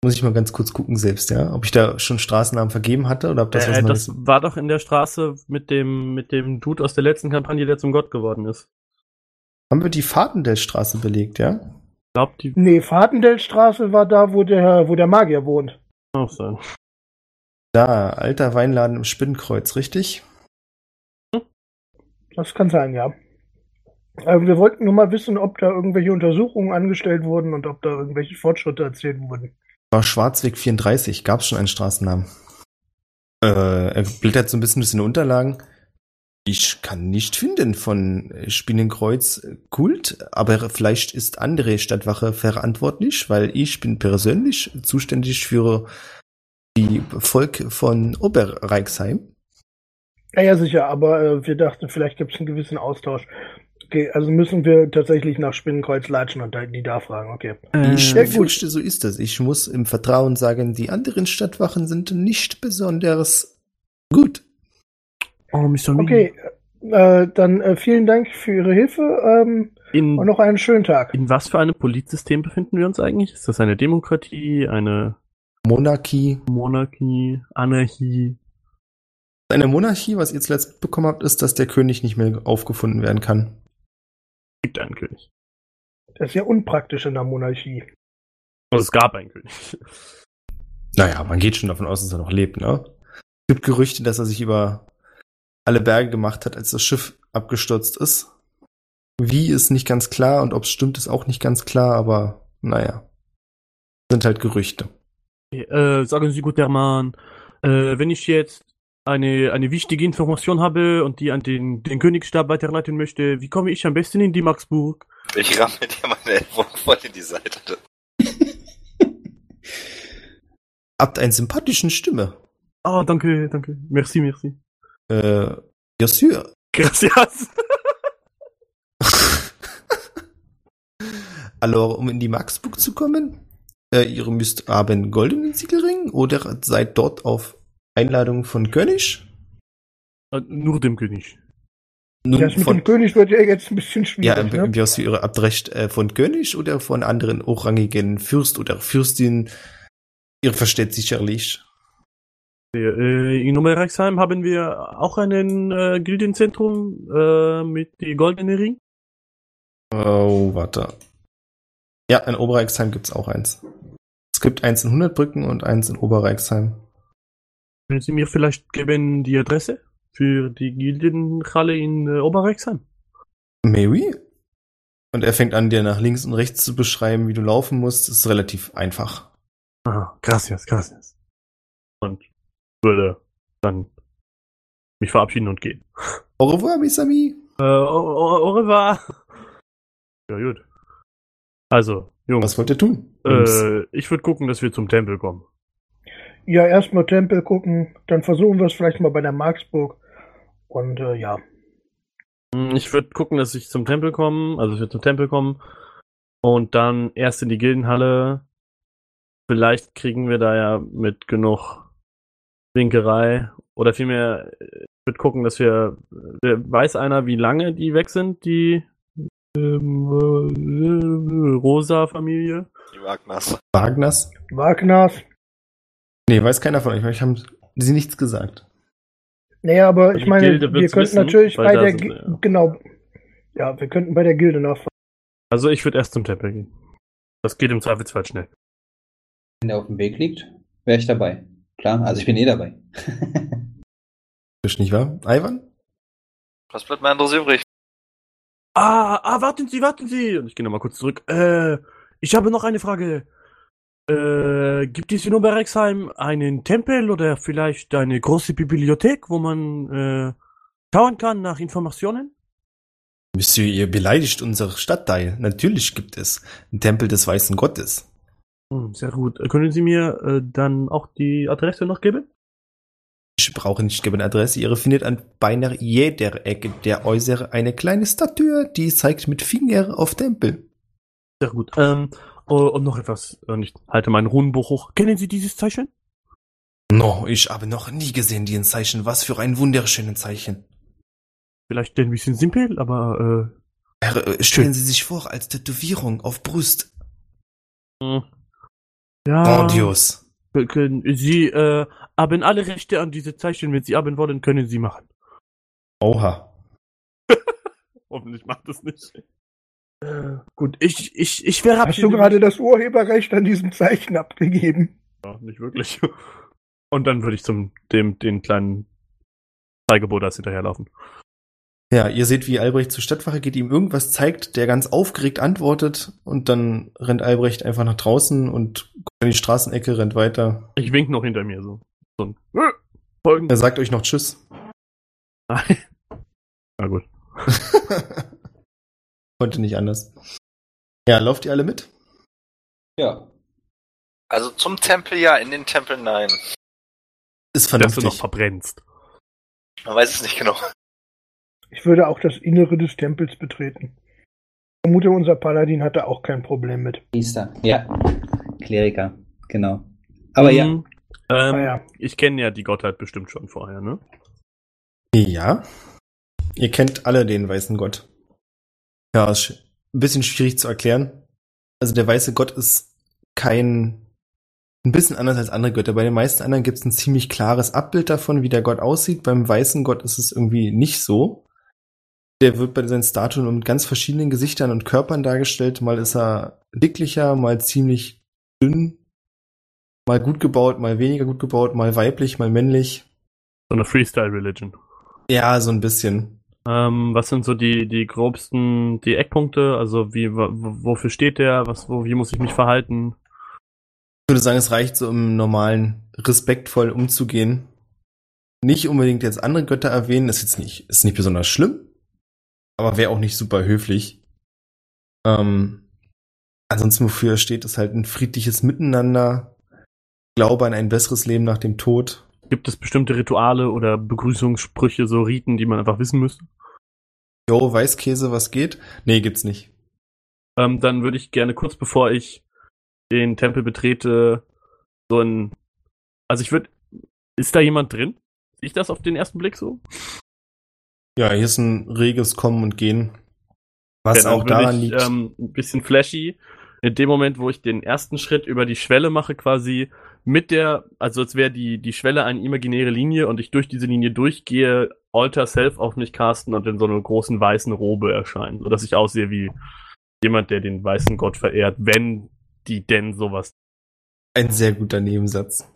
Muss ich mal ganz kurz gucken selbst, ja? Ob ich da schon Straßennamen vergeben hatte oder ob das was äh, Neues das war doch in der Straße mit dem, mit dem Dude aus der letzten Kampagne, der zum Gott geworden ist. Haben wir die Fahrtendelstraße belegt, ja? Glaubt die. Nee, Fahrtendelstraße war da, wo der, wo der Magier wohnt. Auch sein. Da, alter Weinladen im Spinnenkreuz, richtig? Das kann sein, ja. Äh, wir wollten nur mal wissen, ob da irgendwelche Untersuchungen angestellt wurden und ob da irgendwelche Fortschritte erzählt wurden. War Schwarzweg 34, gab's schon einen Straßennamen. Äh, er blättert so ein bisschen durch seine Unterlagen. Ich kann nicht finden von Spinnenkreuz Kult, aber vielleicht ist andere Stadtwache verantwortlich, weil ich bin persönlich zuständig für die Volk von Oberreichsheim. Ja, ja, sicher, aber äh, wir dachten, vielleicht gibt es einen gewissen Austausch. Okay, also müssen wir tatsächlich nach Spinnenkreuz latschen und da- die da fragen, okay. Ich Ja, fürchte, so ist es. Ich muss im Vertrauen sagen, die anderen Stadtwachen sind nicht besonders gut. Oh, Mr. Ming. Okay, äh, dann äh, vielen Dank für Ihre Hilfe ähm, In, und noch einen schönen Tag. in was für einem Politsystem befinden wir uns eigentlich? Ist das eine Demokratie, eine Monarchie. Monarchie, Anarchie? Eine Monarchie, was ihr zuletzt mitbekommen habt, ist, dass der König nicht mehr aufgefunden werden kann. Gibt einen König. Das ist ja unpraktisch in der Monarchie. Es gab einen König. Naja, man geht schon davon aus, dass er noch lebt, ne? Es gibt Gerüchte, dass er sich über alle Berge gemacht hat, als das Schiff abgestürzt ist. Wie ist nicht ganz klar und ob es stimmt, ist auch nicht ganz klar, aber naja. Sind halt Gerüchte. Äh, sagen Sie, guter Mann, äh, wenn ich jetzt eine, eine wichtige Information habe und die an den, den Königsstab weiterleiten möchte, wie komme ich am besten in die Maxburg? Ich ramme dir meine Ellbogen voll in die Seite. Habt einen sympathischen Stimme. Ah, danke, danke. Merci, merci. Äh, bien sûr. Gracias. Alors, um in die Maxburg zu kommen, äh, ihr müsst haben goldenen Siegelring oder seid dort auf Einladung von König. Äh, nur dem König. Nun Das mit von, dem König wird ja jetzt ein bisschen ja, schwierig. im, ne? wie aus ihr habt recht, äh, von König oder von anderen hochrangigen Fürst oder Fürstin. Ihr versteht sicherlich. Äh, in Oberreichsheim haben wir auch einen äh, Gildenzentrum äh, mit die goldene Ring. Oh, warte. Ja, in Oberreichsheim gibt's auch eins. Es gibt eins in Hundertbrücken und eins in Oberreichsheim. Können Sie mir vielleicht geben die Adresse für die Gildenhalle in äh, Oberreichsheim? Maybe? Und er fängt an, dir nach links und rechts zu beschreiben, wie du laufen musst. Das ist relativ einfach. Aha, gracias, gracias. Und würde dann mich verabschieden und gehen. Au revoir, mes amis. Äh, au, au, au revoir. Ja, gut. Also, Jungs, Was wollt ihr tun? Jungs? äh, ich würde gucken, dass wir zum Tempel kommen. Ja, erstmal Tempel gucken, dann versuchen wir es vielleicht mal bei der Marksburg. Und äh, ja, Hm, Ich würde gucken, dass ich zum Tempel komme, also dass wir zum Tempel kommen und dann erst in die Gildenhalle. Vielleicht kriegen wir da ja mit genug Winkerei oder vielmehr, ich würde gucken, dass wir, weiß einer, wie lange die weg sind, die ähm, äh, Rosa-Familie? Die Wagners. Wagners? Wagners. Nee, weiß keiner von euch. Ich haben sie nichts gesagt. Naja, aber ich meine, wir könnten wissen, natürlich weil bei der sind ja. genau. Ja, wir könnten bei der Gilde nachfragen. Also ich würde erst zum Tempel gehen. Das geht im Zweifelsfall schnell. Wenn der auf dem Weg liegt, wäre ich dabei. Klar, also ich bin eh dabei. Ist nicht wahr? Ivan? Was bleibt mir anderes übrig? Ah, ah, warten Sie, warten Sie! Und ich gehe nochmal kurz zurück. Äh, ich habe noch eine Frage. Äh, gibt es in Oberreichsheim einen Tempel oder vielleicht eine große Bibliothek, wo man äh, schauen kann nach Informationen? Monsieur, ihr beleidigt unser Stadtteil. Natürlich gibt es einen Tempel des Weißen Gottes. Hm, sehr gut. Können Sie mir äh, dann auch die Adresse noch geben? Ich brauche nicht geben Adresse. Ihr findet an beinahe jeder Ecke der Äußere eine kleine Statue, die zeigt mit Finger auf Tempel. Sehr gut. Ähm, und noch etwas. Und ich halte mein Runenbuch hoch. Kennen Sie dieses Zeichen? No, ich habe noch nie gesehen diesen Zeichen. Was für ein wunderschönes Zeichen. Vielleicht ein bisschen simpel, aber Herr, äh, stellen Sie sich vor, als Tätowierung auf Brust. äh, hm. ja. Grandios. Sie äh, haben alle Rechte an diese Zeichen. Wenn Sie haben wollen, können Sie machen. Oha. Hoffentlich macht es nicht. Äh, gut, ich, ich, ich wäre Hast du gerade das Urheberrecht an diesem Zeichen abgegeben? Ja, nicht wirklich. Und dann würde ich zum dem den kleinen Zeigebodas hinterherlaufen. Ja, ihr seht, wie Albrecht zur Stadtwache geht, ihm irgendwas zeigt, der ganz aufgeregt antwortet und dann rennt Albrecht einfach nach draußen und guckt in die Straßenecke, rennt weiter. Ich wink noch hinter mir so. So ein äh, Folgen. Er sagt euch noch Tschüss. Na gut. Konnte nicht anders. Ja, lauft ihr alle mit? Ja. Also zum Tempel ja, in den Tempel nein. Ist Dass du noch vernünftig. verbrennst. Man weiß es nicht genau. Ich würde auch das Innere des Tempels betreten. Ich vermute, unser Paladin hatte auch kein Problem mit. Priester. Ja. Kleriker. Genau. Aber ja. Mhm. Ähm, Ah ja. Ich kenne ja die Gottheit bestimmt schon vorher, ne? Ja. Ihr kennt alle den weißen Gott. Ja, ist ein bisschen schwierig zu erklären. Also der weiße Gott ist kein ein bisschen anders als andere Götter. Bei den meisten anderen gibt es ein ziemlich klares Abbild davon, wie der Gott aussieht. Beim weißen Gott ist es irgendwie nicht so. Der wird bei seinen Statuen mit ganz verschiedenen Gesichtern und Körpern dargestellt. Mal ist er dicklicher, mal ziemlich dünn, mal gut gebaut, mal weniger gut gebaut, mal weiblich, mal männlich. So eine Freestyle-Religion. Ja, so ein bisschen. Ähm, was sind so die, die grobsten, die Eckpunkte? Also wie, wo- wofür steht der? Was, wo, wie muss ich mich verhalten? Ich würde sagen, es reicht so im normalen respektvoll umzugehen. Nicht unbedingt jetzt andere Götter erwähnen, ist jetzt nicht, ist nicht besonders schlimm, aber wäre auch nicht super höflich. Ähm, ansonsten wofür steht es halt ein friedliches Miteinander, Glaube an ein besseres Leben nach dem Tod. Gibt es bestimmte Rituale oder Begrüßungssprüche, so Riten, die man einfach wissen müsste? Jo, Weißkäse, was geht? Nee, gibt's nicht. Ähm, dann würde ich gerne kurz bevor ich den Tempel betrete, so ein. Also ich würde. Ist da jemand drin? Sehe ich das auf den ersten Blick so? Ja, hier ist ein reges Kommen und Gehen. Was Ja, auch daran ich, liegt. Ähm, ein bisschen flashy. In dem Moment, wo ich den ersten Schritt über die Schwelle mache, quasi mit der, also als wäre die, die Schwelle eine imaginäre Linie und ich durch diese Linie durchgehe, Alter Self auf mich casten und in so einer großen weißen Robe erscheinen, sodass ich aussehe wie jemand, der den weißen Gott verehrt, wenn die denn sowas. Ein sehr guter Nebensatz.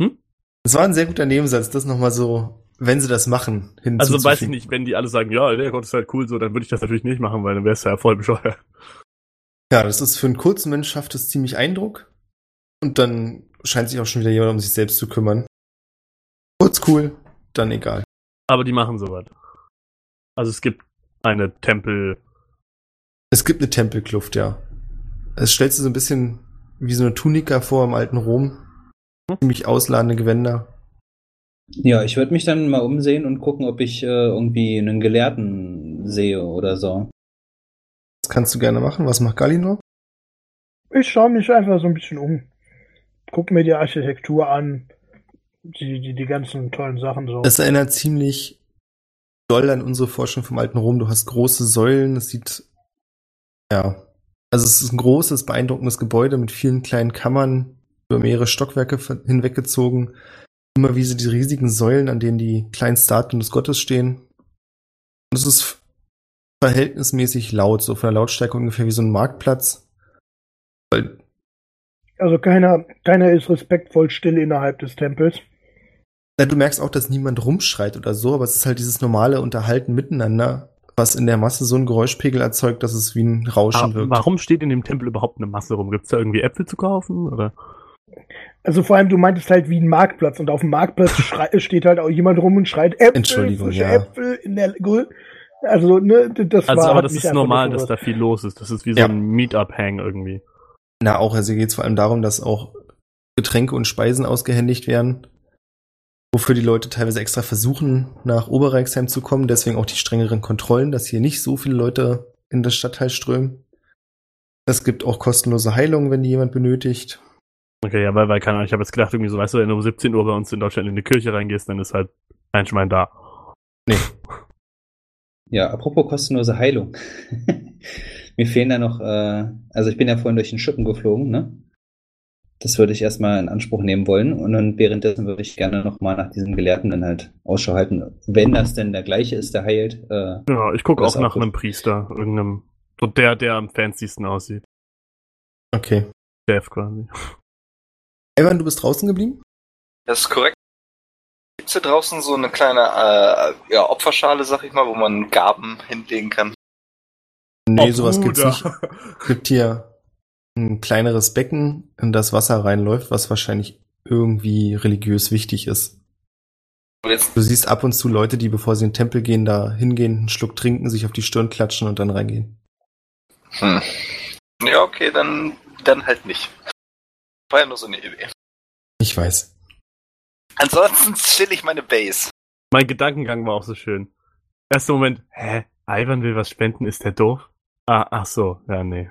Hm? Es war ein sehr guter Nebensatz, das nochmal so, wenn sie das machen, hinzuzufügen. Also weiß ich nicht, wenn die alle sagen, ja, der Gott ist halt cool, so, dann würde ich das natürlich nicht machen, weil dann wäre es ja voll bescheuert. Ja, das ist für einen kurzen Mensch schafft es ziemlich Eindruck. Und dann scheint sich auch schon wieder jemand um sich selbst zu kümmern. Kurz cool, dann egal. Aber die machen sowas. Also es gibt eine Tempel, Es gibt eine Tempelkluft, ja. Es stellt sich so ein bisschen wie so eine Tunika vor im alten Rom. Hm. Ziemlich ausladende Gewänder. Ja, ich würde mich dann mal umsehen und gucken, ob ich äh, irgendwie einen Gelehrten sehe oder so. Das kannst du gerne machen. Was macht Galinor? Ich schaue mich einfach so ein bisschen um. Guck mir die Architektur an. Die, die, die ganzen tollen Sachen so. Es erinnert ziemlich doll an unsere Forschung vom alten Rom. Du hast große Säulen, es sieht, ja, also es ist ein großes, beeindruckendes Gebäude mit vielen kleinen Kammern über mehrere Stockwerke hinweggezogen. Immer wie so die riesigen Säulen, an denen die kleinen Statuen des Gottes stehen. Und es ist verhältnismäßig laut, so von der Lautstärke ungefähr wie so ein Marktplatz. Weil Also keiner, keiner ist respektvoll still innerhalb des Tempels. Na, du merkst auch, dass niemand rumschreit oder so, aber es ist halt dieses normale Unterhalten miteinander, was in der Masse so einen Geräuschpegel erzeugt, dass es wie ein Rauschen Ah, wirkt. warum steht in dem Tempel überhaupt eine Masse rum? Gibt es da irgendwie Äpfel zu kaufen? Oder? Also vor allem, du meintest halt wie ein Marktplatz und auf dem Marktplatz steht halt auch jemand rum und schreit Äpfel, Entschuldigung, frische ja. Äpfel in der Grü- Also, ne, das Also, war aber hat das ist normal, dass da viel los ist. Das ist wie so Ja. ein Meetup-Hang irgendwie. Na, auch, also geht es vor allem darum, dass auch Getränke und Speisen ausgehändigt werden, wofür die Leute teilweise extra versuchen, nach Oberreichsheim zu kommen, deswegen auch die strengeren Kontrollen, dass hier nicht so viele Leute in das Stadtteil strömen. Es gibt auch kostenlose Heilung, wenn die jemand benötigt. Okay, ja, weil, weil keine Ahnung, ich habe jetzt gedacht, irgendwie so, weißt du, wenn du um 17 Uhr bei uns in Deutschland in die Kirche reingehst, dann ist halt ein Schwein da. Nee, Ja, apropos kostenlose Heilung. Mir fehlen da noch, äh, also ich bin ja vorhin durch den Schuppen geflogen, ne? Das würde ich erstmal in Anspruch nehmen wollen und dann währenddessen würde ich gerne nochmal nach diesem Gelehrten dann halt Ausschau halten. Wenn das denn der gleiche ist, der heilt, äh, Ja, ich gucke auch nach einem Priester, irgendeinem, so der, der am fancysten aussieht. okay. Chef quasi. Ivan, du bist draußen geblieben? Das ist korrekt. Gibt's hier draußen so eine kleine äh, ja, Opferschale, sag ich mal, wo man Gaben hinlegen kann? Nee, Oh, sowas gibt's Bruder. nicht. Gibt hier ein kleineres Becken, in das Wasser reinläuft, was wahrscheinlich irgendwie religiös wichtig ist. Du siehst ab und zu Leute, die bevor sie in den Tempel gehen, da hingehen, einen Schluck trinken, sich auf die Stirn klatschen und dann reingehen. hm. Ja, okay, dann, dann halt nicht. War ja nur so eine Idee. Ich weiß. Ansonsten chill ich meine Base. Mein Gedankengang war auch so schön. Erster Moment, hä? Ivan will was spenden, ist der doof? Ah, ach so, ja, nee.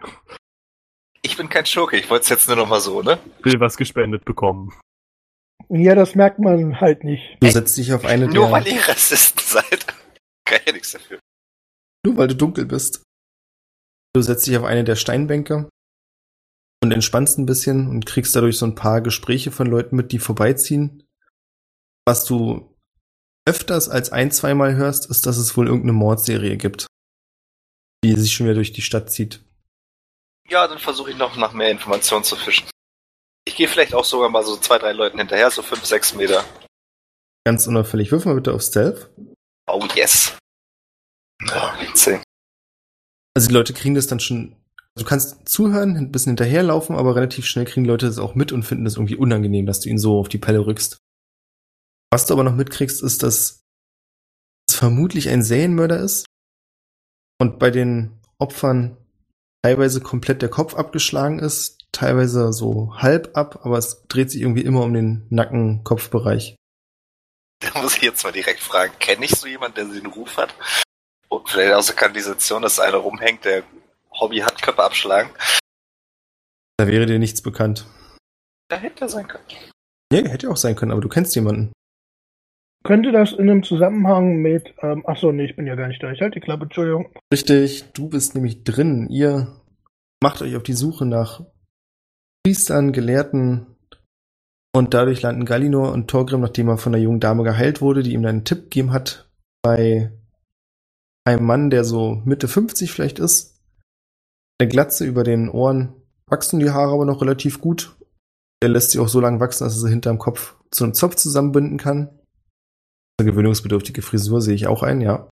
Ich bin kein Schurke, ich wollte es jetzt nur noch mal so, ne? Will was gespendet bekommen. Ja, das merkt man halt nicht. Du setzt dich auf eine Nur der, weil ihr Rassisten seid. Kann ich ja nichts dafür. nur weil du dunkel bist. Du setzt dich auf eine der Steinbänke und entspannst ein bisschen und kriegst dadurch so ein paar Gespräche von Leuten mit, die vorbeiziehen. Was du öfters als ein, zweimal hörst, ist, dass es wohl irgendeine Mordserie gibt, die sich schon wieder durch die Stadt zieht. Ja, dann versuche ich noch nach mehr Informationen zu fischen. Ich gehe vielleicht auch sogar mal so zwei, drei Leuten hinterher, so fünf, sechs Meter. Ganz unauffällig. Wirf mal bitte auf Stealth. Oh yes. Ja, zehn. Also die Leute kriegen das dann schon. Du kannst zuhören, ein bisschen hinterherlaufen, aber relativ schnell kriegen Leute das auch mit und finden das irgendwie unangenehm, dass du ihnen so auf die Pelle rückst. Was du aber noch mitkriegst, ist, dass es vermutlich ein Serienmörder ist und bei den Opfern teilweise komplett der Kopf abgeschlagen ist, teilweise so halb ab, aber es dreht sich irgendwie immer um den Nacken-Kopfbereich. Da muss ich jetzt mal direkt fragen, kenne ich so jemanden, der so den Ruf hat? Und vielleicht aus der Kanalisation, dass einer rumhängt, der Hobby hat, Köpfe abschlagen. Da wäre dir nichts bekannt. Da hätte er sein können. Ja, hätte auch sein können, aber du kennst jemanden. Könnte das in einem Zusammenhang mit, ähm, ach so, nee, ich bin ja gar nicht da. Ich halte die Klappe, Entschuldigung. Richtig, du bist nämlich drin. Ihr macht euch auf die Suche nach Priestern, Gelehrten und dadurch landen Galinor und Torgrim, nachdem er von der jungen Dame geheilt wurde, die ihm einen Tipp gegeben hat, bei einem Mann, der so Mitte 50 vielleicht ist. Eine Glatze über den Ohren wachsen die Haare aber noch relativ gut. Er lässt sie auch so lang wachsen, dass er sie hinterm Kopf zu einem Zopf zusammenbinden kann. Eine gewöhnungsbedürftige Frisur sehe ich auch ein, ja.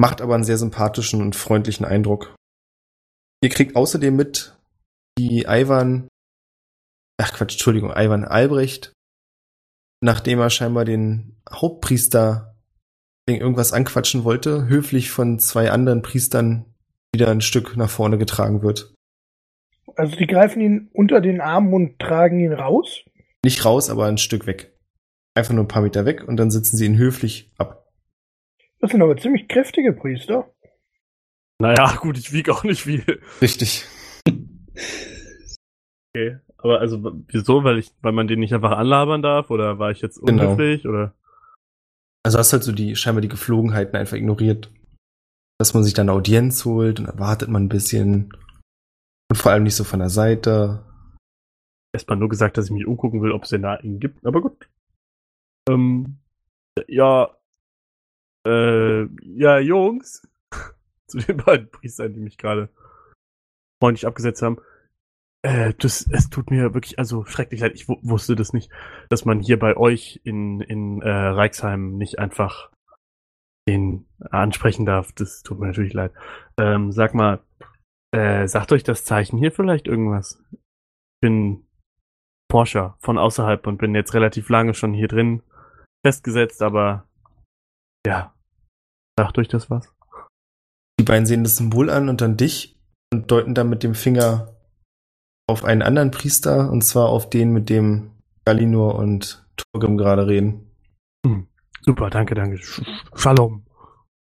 Macht aber einen sehr sympathischen und freundlichen Eindruck. Ihr kriegt außerdem mit, wie Ivan, ach Quatsch, Entschuldigung, Ivan Albrecht, nachdem er scheinbar den Hauptpriester wegen irgendwas anquatschen wollte, höflich von zwei anderen Priestern wieder ein Stück nach vorne getragen wird. Also die greifen ihn unter den Arm und tragen ihn raus. Nicht raus, aber ein Stück weg. Einfach nur ein paar Meter weg und dann sitzen sie ihn höflich ab. Das sind aber ziemlich kräftige Priester. Naja, gut, ich wiege auch nicht viel. Richtig. Okay. Aber also, wieso? Weil ich, weil man den nicht einfach anlabern darf? Oder war ich jetzt Genau. unhöflich? Oder? Also hast halt so die, scheinbar die Geflogenheiten einfach ignoriert. Dass man sich dann eine Audienz holt und dann wartet man ein bisschen. Und vor allem nicht so von der Seite. Erstmal nur gesagt, dass ich mich umgucken will, ob es denn da einen gibt. Aber gut. Ähm, ja. Äh, ja, Jungs. Zu den beiden Priestern, die mich gerade freundlich abgesetzt haben. Äh, das, es tut mir wirklich, also schrecklich leid. Ich wu- wusste das nicht, dass man hier bei euch in, in äh, Reichsheim nicht einfach den ansprechen darf. Das tut mir natürlich leid. Ähm, sag mal, äh, sagt euch das Zeichen hier vielleicht irgendwas? Ich bin Forscher von außerhalb und bin jetzt relativ lange schon hier drin festgesetzt, aber ja, sagt euch das was? Die beiden sehen das Symbol an und dann dich und deuten dann mit dem Finger auf einen anderen Priester und zwar auf den, mit dem Galinor und Torgrim gerade reden. Super, danke, danke. Sch Shalom.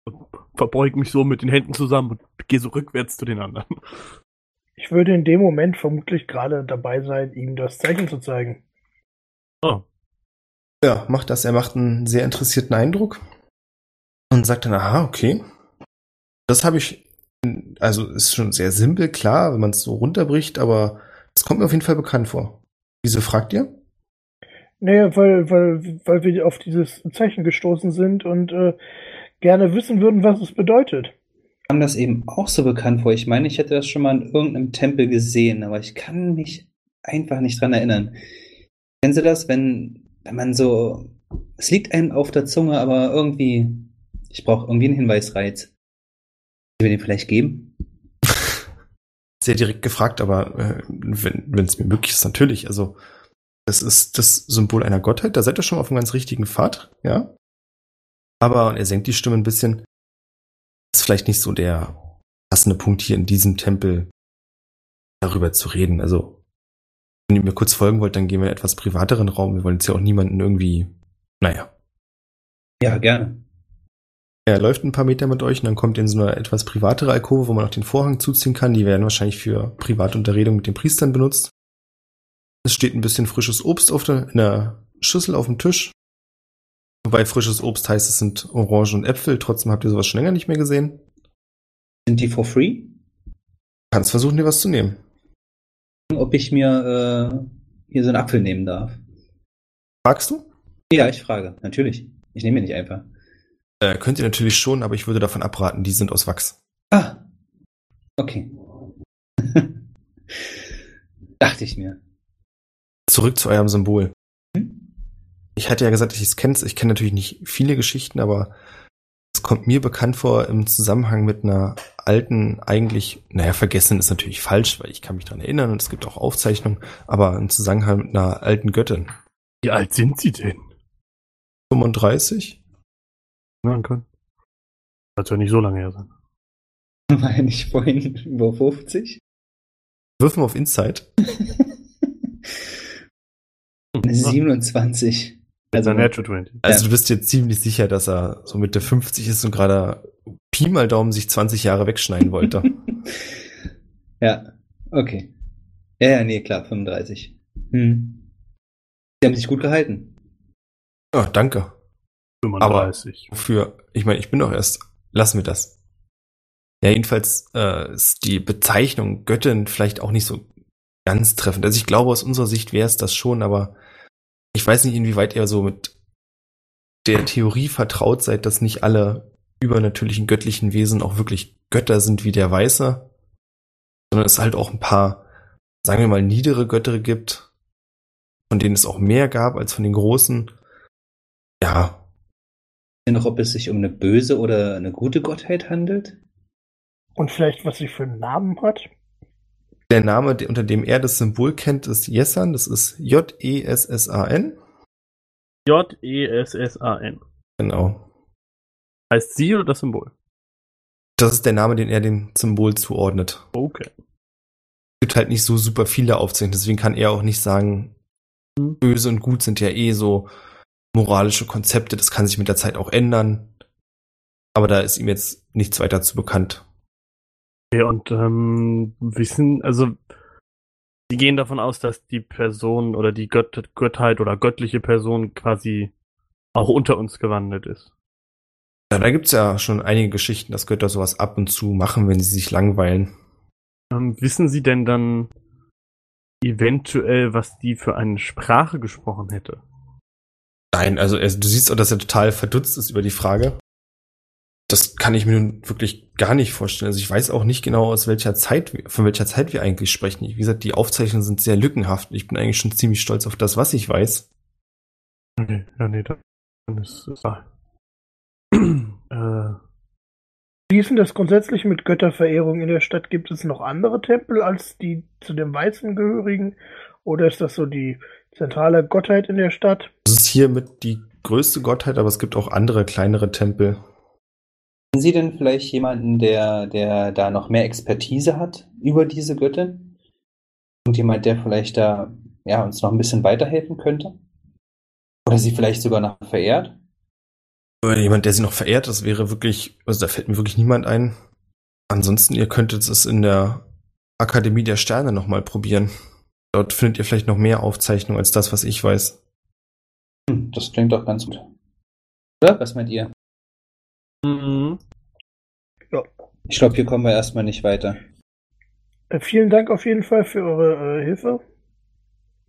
Und verbeug mich so mit den Händen zusammen und gehe so rückwärts zu den anderen. Ich würde in dem Moment vermutlich gerade dabei sein, ihm das Zeichen zu zeigen. Oh, Ja, macht das. Er macht einen sehr interessierten Eindruck und sagt dann, aha, okay. Das habe ich, also ist schon sehr simpel, klar, wenn man es so runterbricht, aber das kommt mir auf jeden Fall bekannt vor. Wieso fragt ihr? Naja, weil, weil, weil wir auf dieses Zeichen gestoßen sind und äh, gerne wissen würden, was es bedeutet. kam das eben auch so bekannt vor. Ich meine, ich hätte das schon mal in irgendeinem Tempel gesehen, aber ich kann mich einfach nicht dran erinnern. Kennen Sie das, wenn, wenn man so, es liegt einem auf der Zunge, aber irgendwie, ich brauche irgendwie einen Hinweisreiz. Sie den vielleicht geben? Sehr direkt gefragt, aber äh, wenn es mir möglich ist, natürlich. Also, das ist das Symbol einer Gottheit. Da seid ihr schon auf einem ganz richtigen Pfad, ja. Aber und er senkt die Stimme ein bisschen. Ist vielleicht nicht so der passende Punkt hier in diesem Tempel darüber zu reden. Also, wenn ihr mir kurz folgen wollt, dann gehen wir in etwas privateren Raum. Wir wollen jetzt ja auch niemanden irgendwie, naja. Ja, gerne. Er läuft ein paar Meter mit euch und dann kommt ihr in so eine etwas privatere Alkove, wo man auch den Vorhang zuziehen kann. Die werden wahrscheinlich für private Unterredung mit den Priestern benutzt. Es steht ein bisschen frisches Obst auf der, in der Schüssel auf dem Tisch. Wobei frisches Obst heißt, es sind Orangen und Äpfel. Trotzdem habt ihr sowas schon länger nicht mehr gesehen. Sind die for free? Kannst versuchen, dir was zu nehmen. Ob ich mir äh, hier so einen Apfel nehmen darf? Fragst du? Ja, ich frage. Natürlich. Ich nehme ihn nicht einfach. Äh, könnt ihr natürlich schon, aber ich würde davon abraten, die sind aus Wachs. Ah. Okay. Dachte ich mir. Zurück zu eurem Symbol. Hm? Ich hatte ja gesagt, ich es kenne. Ich kenne natürlich nicht viele Geschichten, aber es kommt mir bekannt vor im Zusammenhang mit einer alten, eigentlich, naja, vergessen ist natürlich falsch, weil ich kann mich dran erinnern und es gibt auch Aufzeichnungen, aber im Zusammenhang mit einer alten Göttin. Wie alt sind Sie denn? 35? Hören können. Das ja nicht so lange her sein. War er nicht vorhin über 50? Wirfen wir auf Insight. Eine 27. Also Also, Natural 20. Also Ja. du bist dir ziemlich sicher, dass er so Mitte 50 ist und gerade Pi mal Daumen sich 20 Jahre wegschneiden wollte. ja, okay. Ja, ja, nee, klar, 35. Hm. Sie haben sich gut gehalten. Ja, danke. 35. Wofür? Ich meine, ich bin doch erst. Lassen wir das. Ja, jedenfalls äh, ist die Bezeichnung Göttin vielleicht auch nicht so ganz treffend. Also ich glaube, aus unserer Sicht wäre es das schon, aber ich weiß nicht, inwieweit ihr so mit der Theorie vertraut seid, dass nicht alle übernatürlichen göttlichen Wesen auch wirklich Götter sind wie der Weiße, sondern es halt auch ein paar, sagen wir mal, niedere Götter gibt, von denen es auch mehr gab als von den großen. Ja, Noch, ob es sich um eine böse oder eine gute Gottheit handelt? Und vielleicht, was sie für einen Namen hat? Der Name, unter dem er das Symbol kennt, ist Jessan. Das ist J-E-S-S-A-N. J-E-S-S-A-N. Genau. Heißt sie oder das Symbol? Das ist der Name, den er dem Symbol zuordnet. Okay. Es gibt halt nicht so super viele Aufzeichnungen, deswegen kann er auch nicht sagen, Hm. böse und gut sind ja eh so moralische Konzepte. Das kann sich mit der Zeit auch ändern. Aber da ist ihm jetzt nichts weiter zu bekannt. Okay, und ähm, wissen, also Sie gehen davon aus, dass die Person oder die Gött Göttheit oder göttliche Person quasi auch unter uns gewandelt ist. Ja, da gibt's ja schon einige Geschichten, dass Götter sowas ab und zu machen, wenn sie sich langweilen. Ähm, wissen Sie denn dann eventuell, was die für eine Sprache gesprochen hätte? Nein, also er, du siehst auch, dass er total verdutzt ist über die Frage. Das kann ich mir nun wirklich gar nicht vorstellen. Also ich weiß auch nicht genau, aus welcher Zeit, wir- von welcher Zeit wir eigentlich sprechen. Wie gesagt, die Aufzeichnungen sind sehr lückenhaft. Ich bin eigentlich schon ziemlich stolz auf das, was ich weiß. Okay, ja, nee, dann ist es. Ah. äh, Wie ist denn das grundsätzlich mit Götterverehrung in der Stadt? Gibt es noch andere Tempel als die zu dem Weißen gehörigen? Oder ist das so die zentrale Gottheit in der Stadt? Das ist hier mit die größte Gottheit, aber es gibt auch andere kleinere Tempel. Kennen Sie denn vielleicht jemanden, der, der da noch mehr Expertise hat über diese Göttin? Und jemand, der vielleicht da ja, uns noch ein bisschen weiterhelfen könnte? Oder sie vielleicht sogar noch verehrt? Oder jemand, der sie noch verehrt, das wäre wirklich, also da fällt mir wirklich niemand ein. Ansonsten, ihr könntet es in der Akademie der Sterne nochmal probieren. Dort findet ihr vielleicht noch mehr Aufzeichnungen als das, was ich weiß. Hm, das klingt doch ganz gut. Oder? Was meint ihr? Mhm. Ich glaube, hier kommen wir erstmal nicht weiter. Äh, vielen Dank auf jeden Fall für eure äh, Hilfe.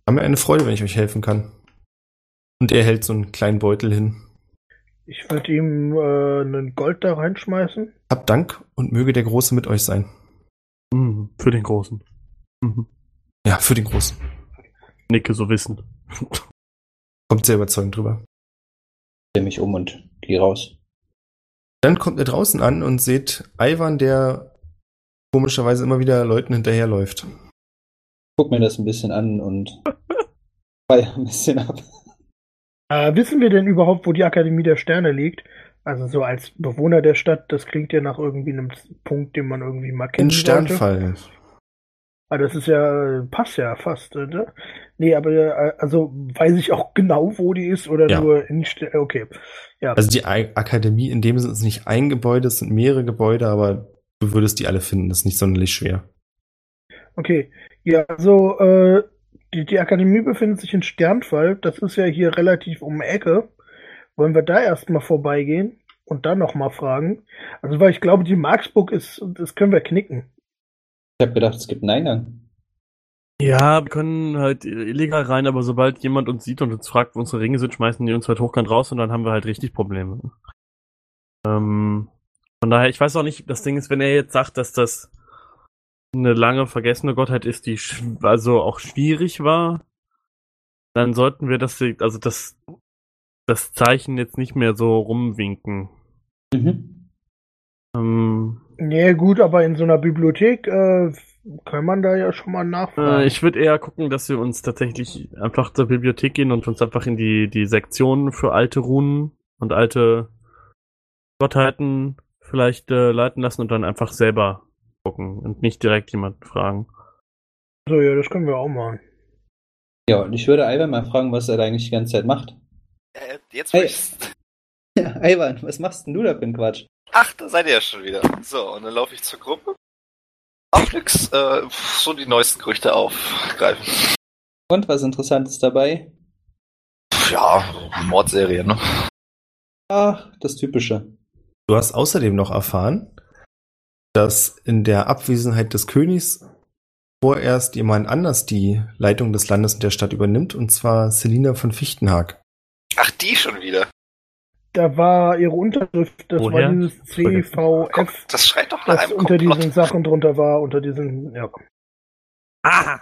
War mir eine Freude, wenn ich euch helfen kann. Und er hält so einen kleinen Beutel hin. Ich würde ihm äh, einen Gold da reinschmeißen. Habt Dank und möge der Große mit euch sein. Mhm. Für den Großen. Mhm. Ja, für den Großen. Nicke so wissen. Kommt sehr überzeugend drüber. Ich drehe mich um und gehe raus. Dann kommt ihr draußen an und seht Ivan, der komischerweise immer wieder Leuten hinterherläuft. Guck mir das ein bisschen an und feier ein bisschen ab. Äh, wissen wir denn überhaupt, wo die Akademie der Sterne liegt? Also so als Bewohner der Stadt, das klingt ja nach irgendwie einem Punkt, den man irgendwie mal kennen In sollte. Ah, das ist ja, passt ja fast, äh, ne? Nee, aber äh, also weiß ich auch genau, wo die ist oder Ja. nur in okay. Ja. Also die Akademie in dem Sinne ist nicht ein Gebäude, es sind mehrere Gebäude, aber du würdest die alle finden, das ist nicht sonderlich schwer. Okay. Ja, also äh, die, die Akademie befindet sich in Sternfall. Das ist ja hier relativ um die Ecke. Wollen wir da erstmal vorbeigehen und dann nochmal fragen? Also, weil ich glaube, die Marksburg ist, das können wir knicken. Ich habe gedacht, es gibt einen Eingang. Ja, wir können halt illegal rein, aber sobald jemand uns sieht und uns fragt, wo unsere Ringe sind, schmeißen die uns halt hochkant raus und dann haben wir halt richtig Probleme. Ähm, von daher, ich weiß auch nicht, das Ding ist, wenn er jetzt sagt, dass das eine lange vergessene Gottheit ist, die also auch schwierig war, dann sollten wir das, also das, das Zeichen jetzt nicht mehr so rumwinken. Mhm. Ähm, Nee, gut, aber in so einer Bibliothek äh, kann man da ja schon mal nachfragen. Äh, ich würde eher gucken, dass wir uns tatsächlich einfach zur Bibliothek gehen und uns einfach in die, die Sektion für alte Runen und alte Gottheiten vielleicht äh, leiten lassen und dann einfach selber gucken und nicht direkt jemanden fragen. so, ja, das können wir auch machen. Ja, und ich würde Ivan mal fragen, was er da eigentlich die ganze Zeit macht. Äh, jetzt Hey. ich's- Ja, Ivan, was machst denn du da für einen Quatsch? Ach, da seid ihr ja schon wieder. So, und dann laufe ich zur Gruppe. Auch nix, äh, so die neuesten Gerüchte aufgreifen. Und was Interessantes dabei? Ja, Mordserie, ne? Ach, das Typische. Du hast außerdem noch erfahren, dass in der Abwesenheit des Königs vorerst jemand anders die Leitung des Landes und der Stadt übernimmt, und zwar Selina von Fichtenhag. Ach, die schon wieder. Da war ihre Unterschrift, das Woher? war dieses CVF, Das schreit doch nach das einem unter Komplott. diesen Sachen drunter war, unter diesen, ja. Ah!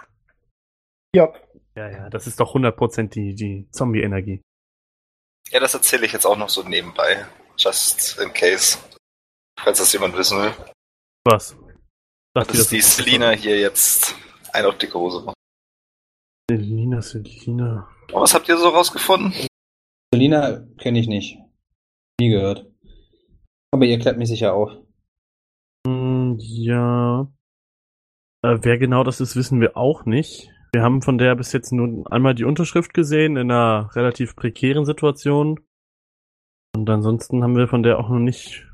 Ja, Ja, ja, das ist doch 100% die, die Zombie-Energie. Ja, das erzähle ich jetzt auch noch so nebenbei. Just in case. Falls das jemand wissen will. Was? Sagt Dass die Selina hier jetzt eine auf dicke Hose macht. Selina, Selina. Und was habt ihr so rausgefunden? Selina kenne ich nicht. Nie gehört. Aber ihr klärt mich sicher auf. Hm, ja. Äh, wer genau das ist, wissen wir auch nicht. Wir haben von der bis jetzt nur einmal die Unterschrift gesehen in einer relativ prekären Situation. Und ansonsten haben wir von der auch noch nicht,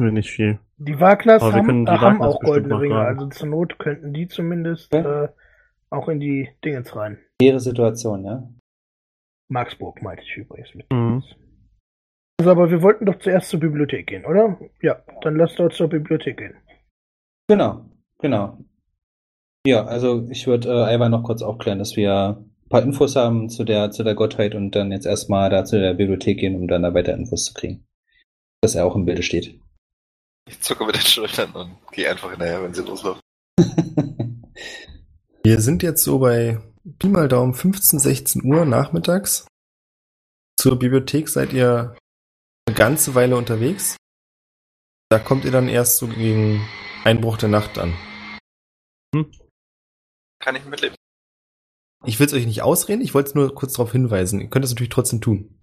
nicht viel. die wir haben, können die äh, haben auch goldene Ringe, fragen. also zur Not könnten die zumindest Okay. äh, auch in die Dingens rein. Ihre Situation, ja? Marksburg meinte ich übrigens mit. Mhm. Also, aber wir wollten doch zuerst zur Bibliothek gehen, oder? Ja, dann lass dort zur Bibliothek gehen. Genau, genau. Ja, also ich würde äh, Ivan noch kurz aufklären, dass wir ein paar Infos haben zu der, zu der Gottheit und dann jetzt erstmal da zu der Bibliothek gehen, um dann da weiter Infos zu kriegen. Dass er auch im Bilde steht. Ich zucke mit den Schultern und gehe einfach hinterher, wenn sie loslaufen. Wir sind jetzt so bei Pi mal Daumen 15, 16 Uhr nachmittags. Zur Bibliothek seid ihr eine ganze Weile unterwegs. Da kommt ihr dann erst so gegen Einbruch der Nacht an. Kann ich mitleben. Ich will es euch nicht ausreden, ich wollte es nur kurz darauf hinweisen. Ihr könnt es natürlich trotzdem tun.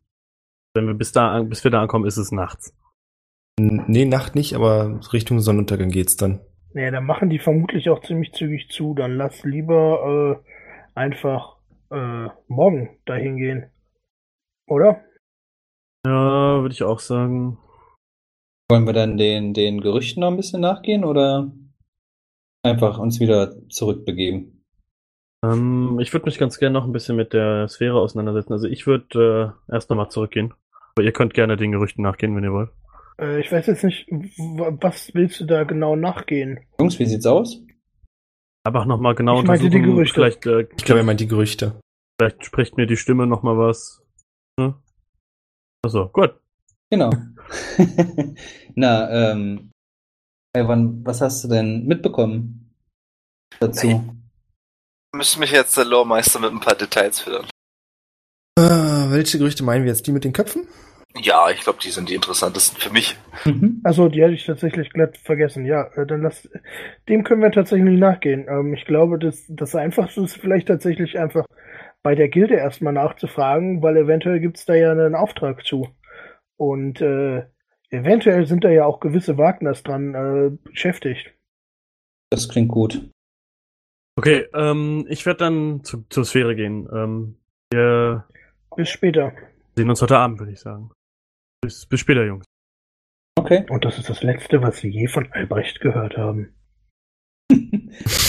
Wenn wir bis da, an- bis wir da ankommen, ist es nachts. N- Nee, Nacht nicht, aber Richtung Sonnenuntergang geht's dann. Naja, dann machen die vermutlich auch ziemlich zügig zu. Dann lass lieber äh, einfach äh, morgen dahin gehen. Oder? Ja, würde ich auch sagen. Wollen wir dann den, den Gerüchten noch ein bisschen nachgehen oder einfach uns wieder zurückbegeben? Ähm, ich würde mich ganz gerne noch ein bisschen mit der Sphäre auseinandersetzen. Also ich würde äh, erst nochmal zurückgehen. Aber ihr könnt gerne den Gerüchten nachgehen, wenn ihr wollt. Äh, ich weiß jetzt nicht, w- was willst du da genau nachgehen? Jungs, wie sieht's aus? Einfach nochmal genau Ich meinte die untersuchen. Gerüchte. Vielleicht, äh, Ich glaube, er meint die Gerüchte. vielleicht spricht mir die Stimme nochmal was. Ne? Achso, gut. Genau. Na, ähm, Ivan, was hast du denn mitbekommen dazu? Müsste mich jetzt der Loremeister mit ein paar Details füttern. Äh, welche Gerüchte meinen wir jetzt? Die mit den Köpfen? Ja, ich glaube, die sind die interessantesten für mich. Mhm. Also, die hatte ich tatsächlich glatt vergessen. Ja, äh, dann lass, dem können wir tatsächlich nachgehen. Ähm, ich glaube, das, das Einfachste ist vielleicht tatsächlich einfach bei der Gilde erstmal nachzufragen, weil eventuell gibt's da ja einen Auftrag zu. Und äh, eventuell sind da ja auch gewisse Wagners dran äh, beschäftigt. Das klingt gut. Okay, ähm, ich werde dann zu, zur Sphäre gehen. Ähm, wir Bis später. sehen uns heute Abend, würde ich sagen. Bis, bis später, Jungs. Okay. Und das ist das Letzte, was Sie je von Albrecht gehört haben.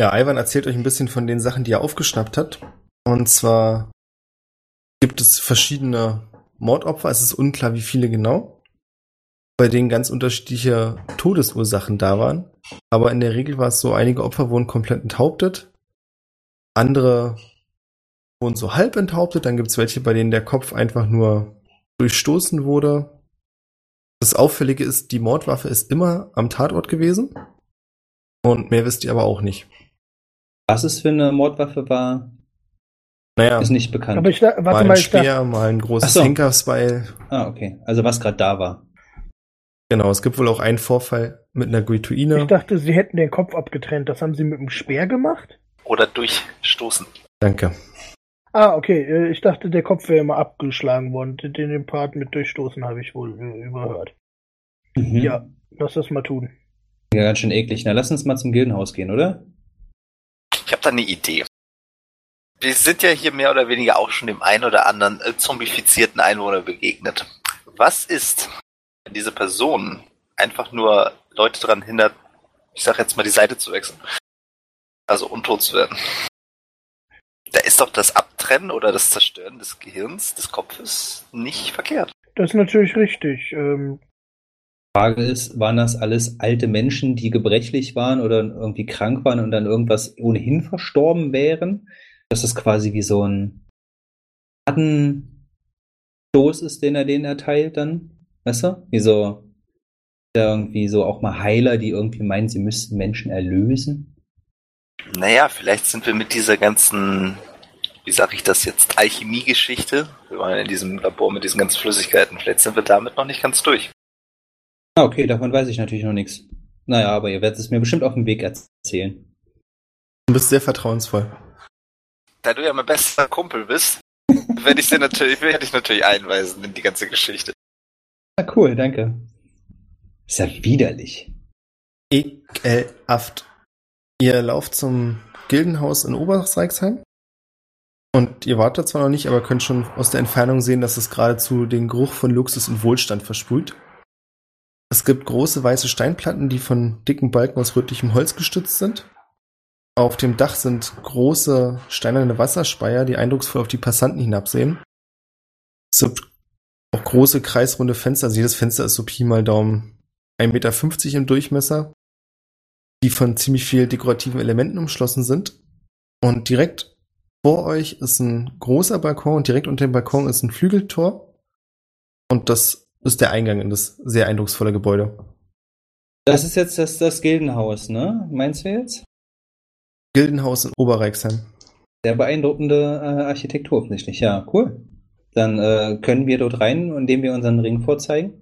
Ja, Ivan erzählt euch ein bisschen von den Sachen, die er aufgeschnappt hat. Und zwar gibt es verschiedene Mordopfer. Es ist unklar, wie viele genau. Bei denen ganz unterschiedliche Todesursachen da waren. Aber in der Regel war es so, einige Opfer wurden komplett enthauptet. Andere wurden so halb enthauptet. Dann gibt es welche, bei denen der Kopf einfach nur durchstoßen wurde. Das Auffällige ist, die Mordwaffe ist immer am Tatort gewesen. Und mehr wisst ihr aber auch nicht. Was es für eine Mordwaffe war, Naja, ist nicht bekannt. Aber ich da, mal warte ein mal, Speer, mal ein großes so. Henkersbeil. ah, okay. Also was gerade da war. Genau, es gibt wohl auch einen Vorfall mit einer Guituine. ich dachte, Sie hätten den Kopf abgetrennt. Das haben Sie mit dem Speer gemacht? Oder durchstoßen. Danke. Ah, okay. äh, Ich dachte, der Kopf wäre immer abgeschlagen worden. Den, den Part mit Durchstoßen habe ich wohl äh, überhört. Mhm. Ja, lass das mal tun. Ja, ganz schön eklig. Na, lass uns mal zum Gildenhaus gehen, oder? Ich habe da eine Idee. Wir sind ja hier mehr oder weniger auch schon dem einen oder anderen äh, zombifizierten Einwohner begegnet. Was ist, wenn diese Person einfach nur Leute daran hindert, ich sag jetzt mal die Seite zu wechseln? Also untot zu werden. Da ist doch das Abtrennen oder das Zerstören des Gehirns, des Kopfes nicht verkehrt. Das ist natürlich richtig. Ähm, Frage ist, waren das alles alte Menschen, die gebrechlich waren oder irgendwie krank waren und dann irgendwas ohnehin verstorben wären? Dass es quasi wie so ein Schadenstoß ist, den er denen erteilt dann? Weißt du? Wie so, irgendwie so auch mal Heiler, die irgendwie meinen, sie müssten Menschen erlösen? Naja, vielleicht sind wir mit dieser ganzen, wie sag ich das jetzt, Alchemie-Geschichte, wir waren in diesem Labor mit diesen ganzen Flüssigkeiten, vielleicht sind wir damit noch nicht ganz durch. Ah, okay, davon weiß ich natürlich noch nichts. Naja, aber ihr werdet es mir bestimmt auf dem Weg erzählen. Du bist sehr vertrauensvoll. Da du ja mein bester Kumpel bist, werde ich dir natürlich, werde ich natürlich einweisen in die ganze Geschichte. Ah, cool, danke. Ist ja widerlich. Ekelhaft. Ihr lauft zum Gildenhaus in Oberreichsheim. Und ihr wartet zwar noch nicht, aber könnt schon aus der Entfernung sehen, dass es geradezu den Geruch von Luxus und Wohlstand versprüht. Es gibt große weiße Steinplatten, die von dicken Balken aus rötlichem Holz gestützt sind. Auf dem Dach sind große steinerne Wasserspeier, die eindrucksvoll auf die Passanten hinabsehen. Es gibt auch große kreisrunde Fenster. Also jedes Fenster ist so Pi mal Daumen 1,50 Meter im Durchmesser, die von ziemlich viel dekorativen Elementen umschlossen sind. Und direkt vor euch ist ein großer Balkon und direkt unter dem Balkon ist ein Flügeltor. Und das ist der Eingang in das sehr eindrucksvolle Gebäude. Das ist jetzt das, das Gildenhaus, ne? Meinst du jetzt? Gildenhaus in Oberreichsheim. Sehr beeindruckende äh, Architektur, offensichtlich. Ja, cool. Dann äh, können wir dort rein, indem wir unseren Ring vorzeigen.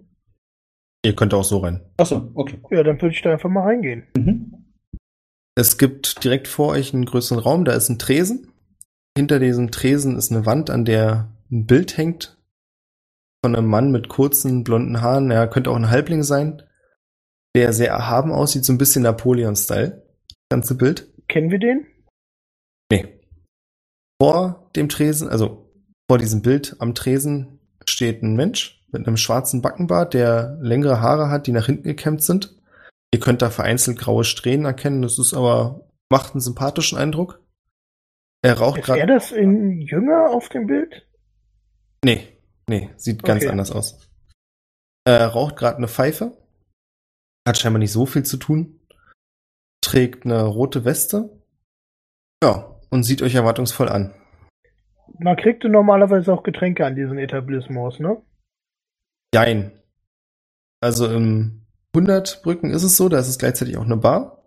Ihr könnt auch so rein. Achso, okay. ja, dann würde ich da einfach mal reingehen. Mhm. Es gibt direkt vor euch einen größeren Raum, da ist ein Tresen. Hinter diesem Tresen ist eine Wand, an der ein Bild hängt von einem Mann mit kurzen blonden Haaren. Er könnte auch ein Halbling sein, der sehr erhaben aussieht, so ein bisschen Napoleon-Style. Das ganze Bild. Kennen wir den? Nee. Vor dem Tresen, also vor diesem Bild am Tresen steht ein Mensch mit einem schwarzen Backenbart, der längere Haare hat, die nach hinten gekämmt sind. Ihr könnt da vereinzelt graue Strähnen erkennen, das ist aber, macht einen sympathischen Eindruck. Er raucht Ist er gerade. das in Jünger auf dem Bild? Nee, nee, sieht ganz Okay. anders aus. Er raucht gerade eine Pfeife. Hat scheinbar nicht so viel zu tun. Trägt eine rote Weste. Ja, und sieht euch erwartungsvoll an. Man kriegte normalerweise auch Getränke an diesen Etablissements, ne? Jein. Also im 100 Brücken ist es so, da ist es gleichzeitig auch eine Bar.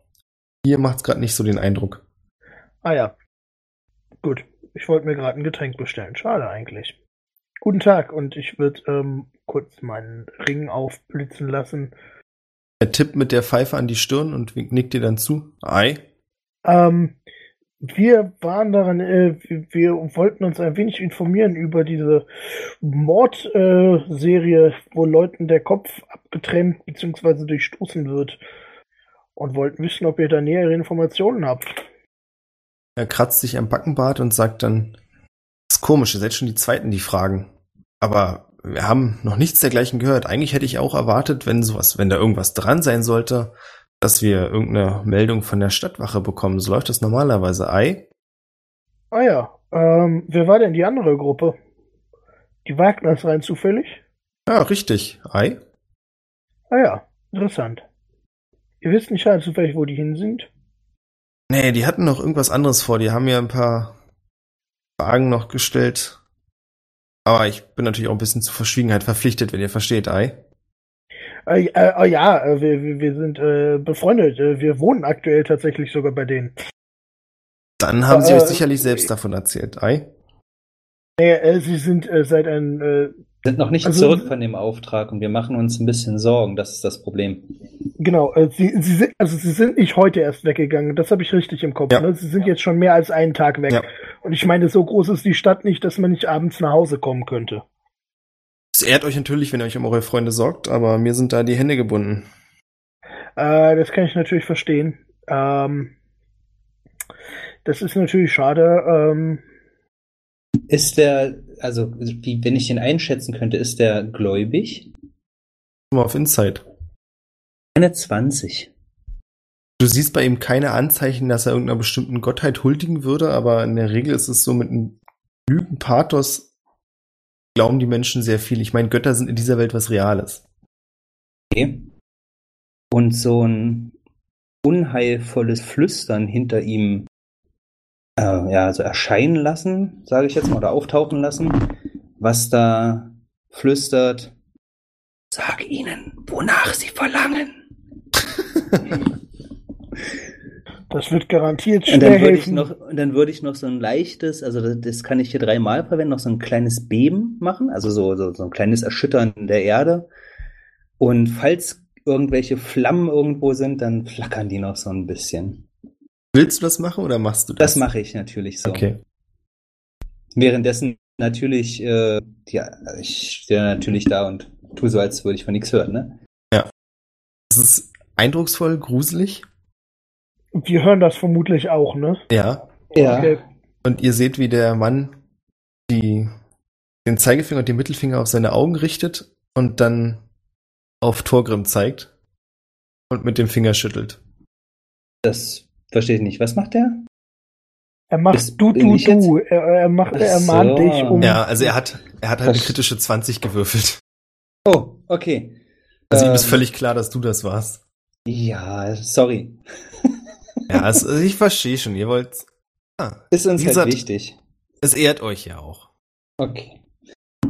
Hier macht es gerade nicht so den Eindruck. Ah ja. Gut. ich wollte mir gerade ein Getränk bestellen. Schade eigentlich. Guten Tag und ich würde ähm, kurz meinen Ring aufblitzen lassen. Er tippt mit der Pfeife an die Stirn und nickt dir dann zu. Ei. Ähm, wir waren daran, äh, wir, wollten uns ein wenig informieren über diese Mordserie, äh, wo Leuten der Kopf abgetrennt bzw. durchstoßen wird. Und wollten wissen, ob ihr da nähere Informationen habt. Er kratzt sich am Backenbart und sagt dann, das ist komisch, ihr seid schon die Zweiten, die fragen. Aber wir haben noch nichts dergleichen gehört. Eigentlich hätte ich auch erwartet, wenn sowas, wenn da irgendwas dran sein sollte, dass wir irgendeine Meldung von der Stadtwache bekommen. So läuft das normalerweise. Ei? Ah ja, ähm, wer war denn die andere Gruppe? Die Wagners rein zufällig? Ja, richtig. Ei? Ah ja, interessant. Ihr wisst nicht rein zufällig, wo die hin sind? Nee, die hatten noch irgendwas anderes vor. Die haben mir ein paar Fragen noch gestellt. Aber ich bin natürlich auch ein bisschen zur Verschwiegenheit verpflichtet, wenn ihr versteht, Ei. Äh, äh, oh ja, äh, wir, wir sind äh, befreundet. Äh, wir wohnen aktuell tatsächlich sogar bei denen. Dann haben sie Äh, euch sicherlich selbst davon erzählt, Ei. Äh, sie sind äh, seit ein äh, sind noch nicht Also- zurück von dem Auftrag und wir machen uns ein bisschen Sorgen. Das ist das Problem. genau, äh, sie, sie sind also sie sind nicht heute erst weggegangen. Das habe ich richtig im Kopf. Ja. Ne? Sie sind jetzt schon mehr als einen Tag weg. Ja. Und ich meine, so groß ist die Stadt nicht, dass man nicht abends nach Hause kommen könnte. Es ehrt euch natürlich, wenn ihr euch um eure Freunde sorgt, aber mir sind da die Hände gebunden. Äh, das kann ich natürlich verstehen. Ähm, das ist natürlich schade. Ähm, Ist der, also wie, wenn ich den einschätzen könnte, ist der gläubig? Mal auf Insight. Eine 20. Du siehst bei ihm keine Anzeichen, dass er irgendeiner bestimmten Gottheit huldigen würde, aber in der Regel ist es so mit einem Lügen Pathos glauben die Menschen sehr viel. Ich meine, Götter sind in dieser Welt was Reales. Okay. Und so ein unheilvolles Flüstern hinter ihm äh, ja, also erscheinen lassen, sage ich jetzt mal, oder auftauchen lassen, was da flüstert. Sag ihnen, wonach sie verlangen. das wird garantiert Und schwer dann würde ich helfen. noch, und dann würde ich noch so ein leichtes, also das, das kann ich hier dreimal verwenden, noch so ein kleines Beben machen, also so, so, so ein kleines Erschüttern der Erde. Und falls irgendwelche Flammen irgendwo sind, dann flackern die noch so ein bisschen. Willst du das machen oder machst du das? Das mache ich natürlich so. Okay. Währenddessen natürlich, äh, ja, ich stehe natürlich da und tue so, als würde ich von nichts hören, ne? Es ist eindrucksvoll, gruselig. Wir hören das vermutlich auch, ne? Ja. Okay. Und ihr seht, wie der Mann die, den Zeigefinger und den Mittelfinger auf seine Augen richtet und dann auf Torgrim zeigt und mit dem Finger schüttelt. Das verstehe ich nicht. Was macht der? Er macht du, du, du. Er, er macht, er Ach mahnt so. dich um. Ja, also er hat, er hat halt eine kritische 20 gewürfelt. Oh, okay. Also ihm ist Ähm, völlig klar, dass du das warst. Ja, sorry. Ja, also ich verstehe schon, ihr wollt. Ah, Ist uns halt gesagt- wichtig. es ehrt euch ja auch. Okay.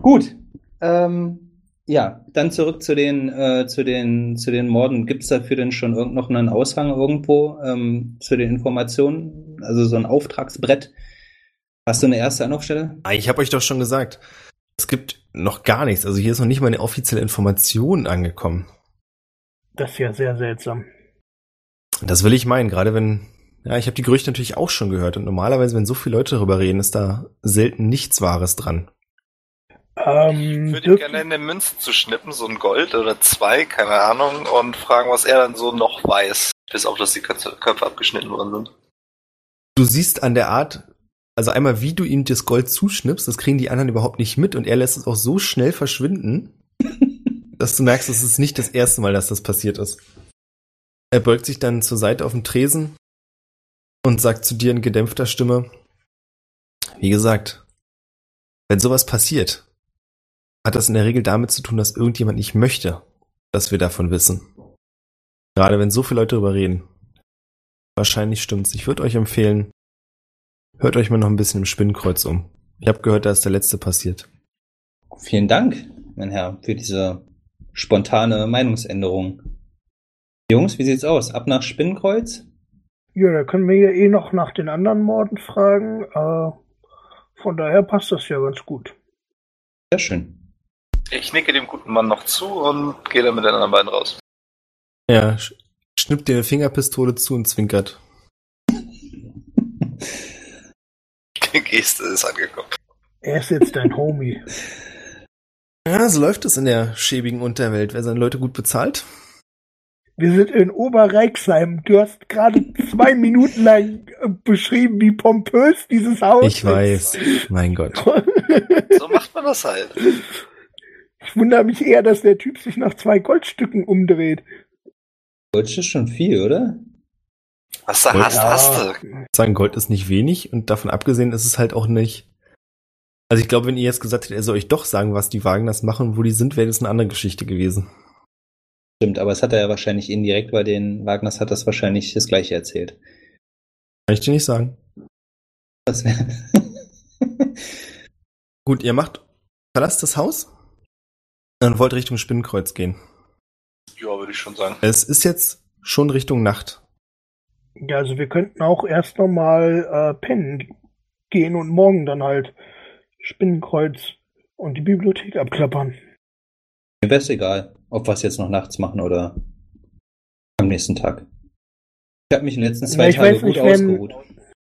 Gut. Ähm, ja, dann zurück zu den, äh, zu den, zu den Morden. Gibt's dafür denn schon irgend noch einen Aushang irgendwo ähm, zu den Informationen? Also so ein Auftragsbrett? Hast du eine erste Anlaufstelle? Ah, Ich habe euch doch schon gesagt, es gibt noch gar nichts. Also hier ist noch nicht mal eine offizielle Information angekommen. Das ist ja sehr seltsam. Das will ich meinen, gerade wenn. Ja, ich habe die Gerüchte natürlich auch schon gehört und normalerweise, wenn so viele Leute darüber reden, ist da selten nichts Wahres dran. Ähm, Ich würde gerne eine Münze zu schnippen, so ein Gold oder zwei, keine Ahnung, und fragen, was er dann so noch weiß. Bis auf, dass die Köpfe Köpfe abgeschnitten worden sind. Du siehst an der Art, also einmal, wie du ihm das Gold zuschnippst, das kriegen die anderen überhaupt nicht mit und er lässt es auch so schnell verschwinden, dass du merkst, es ist nicht das erste Mal, dass das passiert ist. Er beugt sich dann zur Seite auf dem Tresen und sagt zu dir in gedämpfter Stimme, wie gesagt, wenn sowas passiert, hat das in der Regel damit zu tun, dass irgendjemand nicht möchte, dass wir davon wissen. Gerade wenn so viele Leute darüber reden. Wahrscheinlich stimmt's. Ich würde euch empfehlen, hört euch mal noch ein bisschen im Spinnenkreuz um. Ich habe gehört, da ist der letzte passiert. Vielen Dank, mein Herr, für diese spontane Meinungsänderung. Jungs, wie sieht's aus? Ab nach Spinnenkreuz? Ja, da können wir ja eh noch nach den anderen Morden fragen. Äh, Von daher passt das ja ganz gut. Sehr schön. Ich nicke dem guten Mann noch zu und gehe dann mit den anderen beiden raus. Ja, sch schnippt dir eine Fingerpistole zu und zwinkert. Geste ist angekommen. Er ist jetzt dein Homie. Ja, so läuft es in der schäbigen Unterwelt. Wer seine Leute gut bezahlt? Wir sind in Oberreichsheim. Du hast gerade zwei Minuten lang äh, beschrieben, wie pompös dieses Haus Ich weiß. Mein Gott. ist. So macht man das halt. Ich wundere mich eher, dass der Typ sich nach zwei Goldstücken umdreht. Deutsch ist schon viel, oder? Was du Gold- hast, hast du. Sagen, Gold ist nicht wenig und davon abgesehen ist es halt auch nicht. Also ich glaube, wenn ihr jetzt gesagt hättet, er soll euch doch sagen, was die Wagen das machen und wo die sind, wäre das eine andere Geschichte gewesen. Stimmt, aber es hat er ja wahrscheinlich indirekt, weil den Wagners hat das wahrscheinlich das gleiche erzählt. Kann ich dir nicht sagen. Was wär- Gut, ihr macht, verlasst das Haus und wollt Richtung Spinnenkreuz gehen. Ja, würde ich schon sagen. Es ist jetzt schon Richtung Nacht. Ja, also wir könnten auch erst nochmal äh, pennen gehen und morgen dann halt Spinnenkreuz und die Bibliothek abklappern. Mir wäre es egal, ob wir es jetzt noch nachts machen oder am nächsten Tag. Ich habe mich in den letzten zwei Ja, ich Tagen weiß gut nicht, ausgeruht.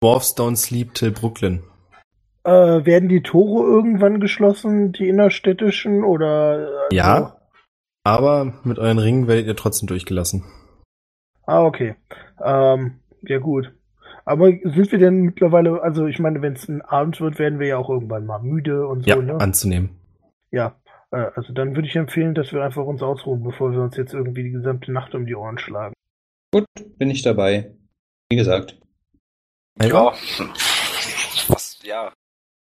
Dwarfs don't sleep till Brooklyn. Äh, werden die Tore irgendwann geschlossen, die innerstädtischen oder? äh, Ja. Aber mit euren Ringen werdet ihr trotzdem durchgelassen. Ah, okay. Ähm, ja gut. Aber sind wir denn mittlerweile, also ich meine, wenn es ein Abend wird, werden wir ja auch irgendwann mal müde und so, Ja, ne? anzunehmen. Ja. Äh, also dann würde ich empfehlen, dass wir einfach uns ausruhen, bevor wir uns jetzt irgendwie die gesamte Nacht um die Ohren schlagen. Gut, bin ich dabei. Wie gesagt. Ja. Was, ja.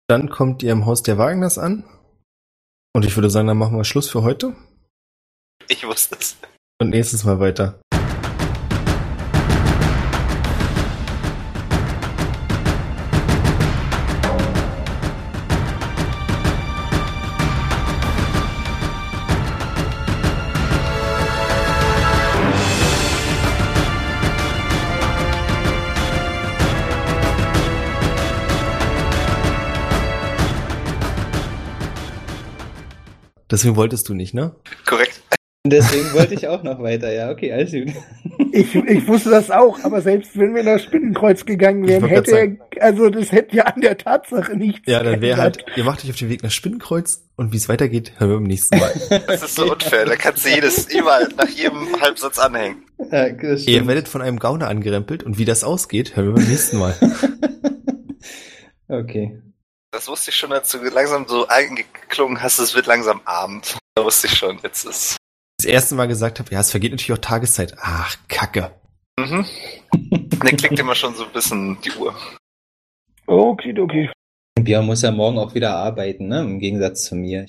Dann kommt ihr im Haus der Wagners an. Und ich würde sagen, dann machen wir Schluss für heute. Ich wusste es. Und nächstes Mal weiter. Deswegen wolltest du nicht, ne? Korrekt. Deswegen wollte ich auch noch weiter. Ja, okay, alles gut. Ich, ich wusste das auch, aber selbst wenn wir nach Spinnenkreuz gegangen wären, hätte er, also das hätte ja an der Tatsache nichts Ja, dann wäre halt, ihr macht euch auf den Weg nach Spinnenkreuz und wie es weitergeht, hören wir beim nächsten Mal. Das ist so unfair. Da kannst du jedes, überall, nach jedem Halbsatz anhängen. Ja, ihr werdet von einem Gauner angerempelt und wie das ausgeht, hören wir beim nächsten Mal. okay. Das wusste ich schon, als du langsam so eingeklungen hast, es wird langsam Abend. Da wusste ich schon, jetzt ist. Das erste Mal gesagt habe, ja, es vergeht natürlich auch Tageszeit. Ach, Kacke. Mhm. Der klickt immer schon so ein bisschen die Uhr. Okay, okay. Björn muss ja morgen auch wieder arbeiten, ne? Im Gegensatz zu mir.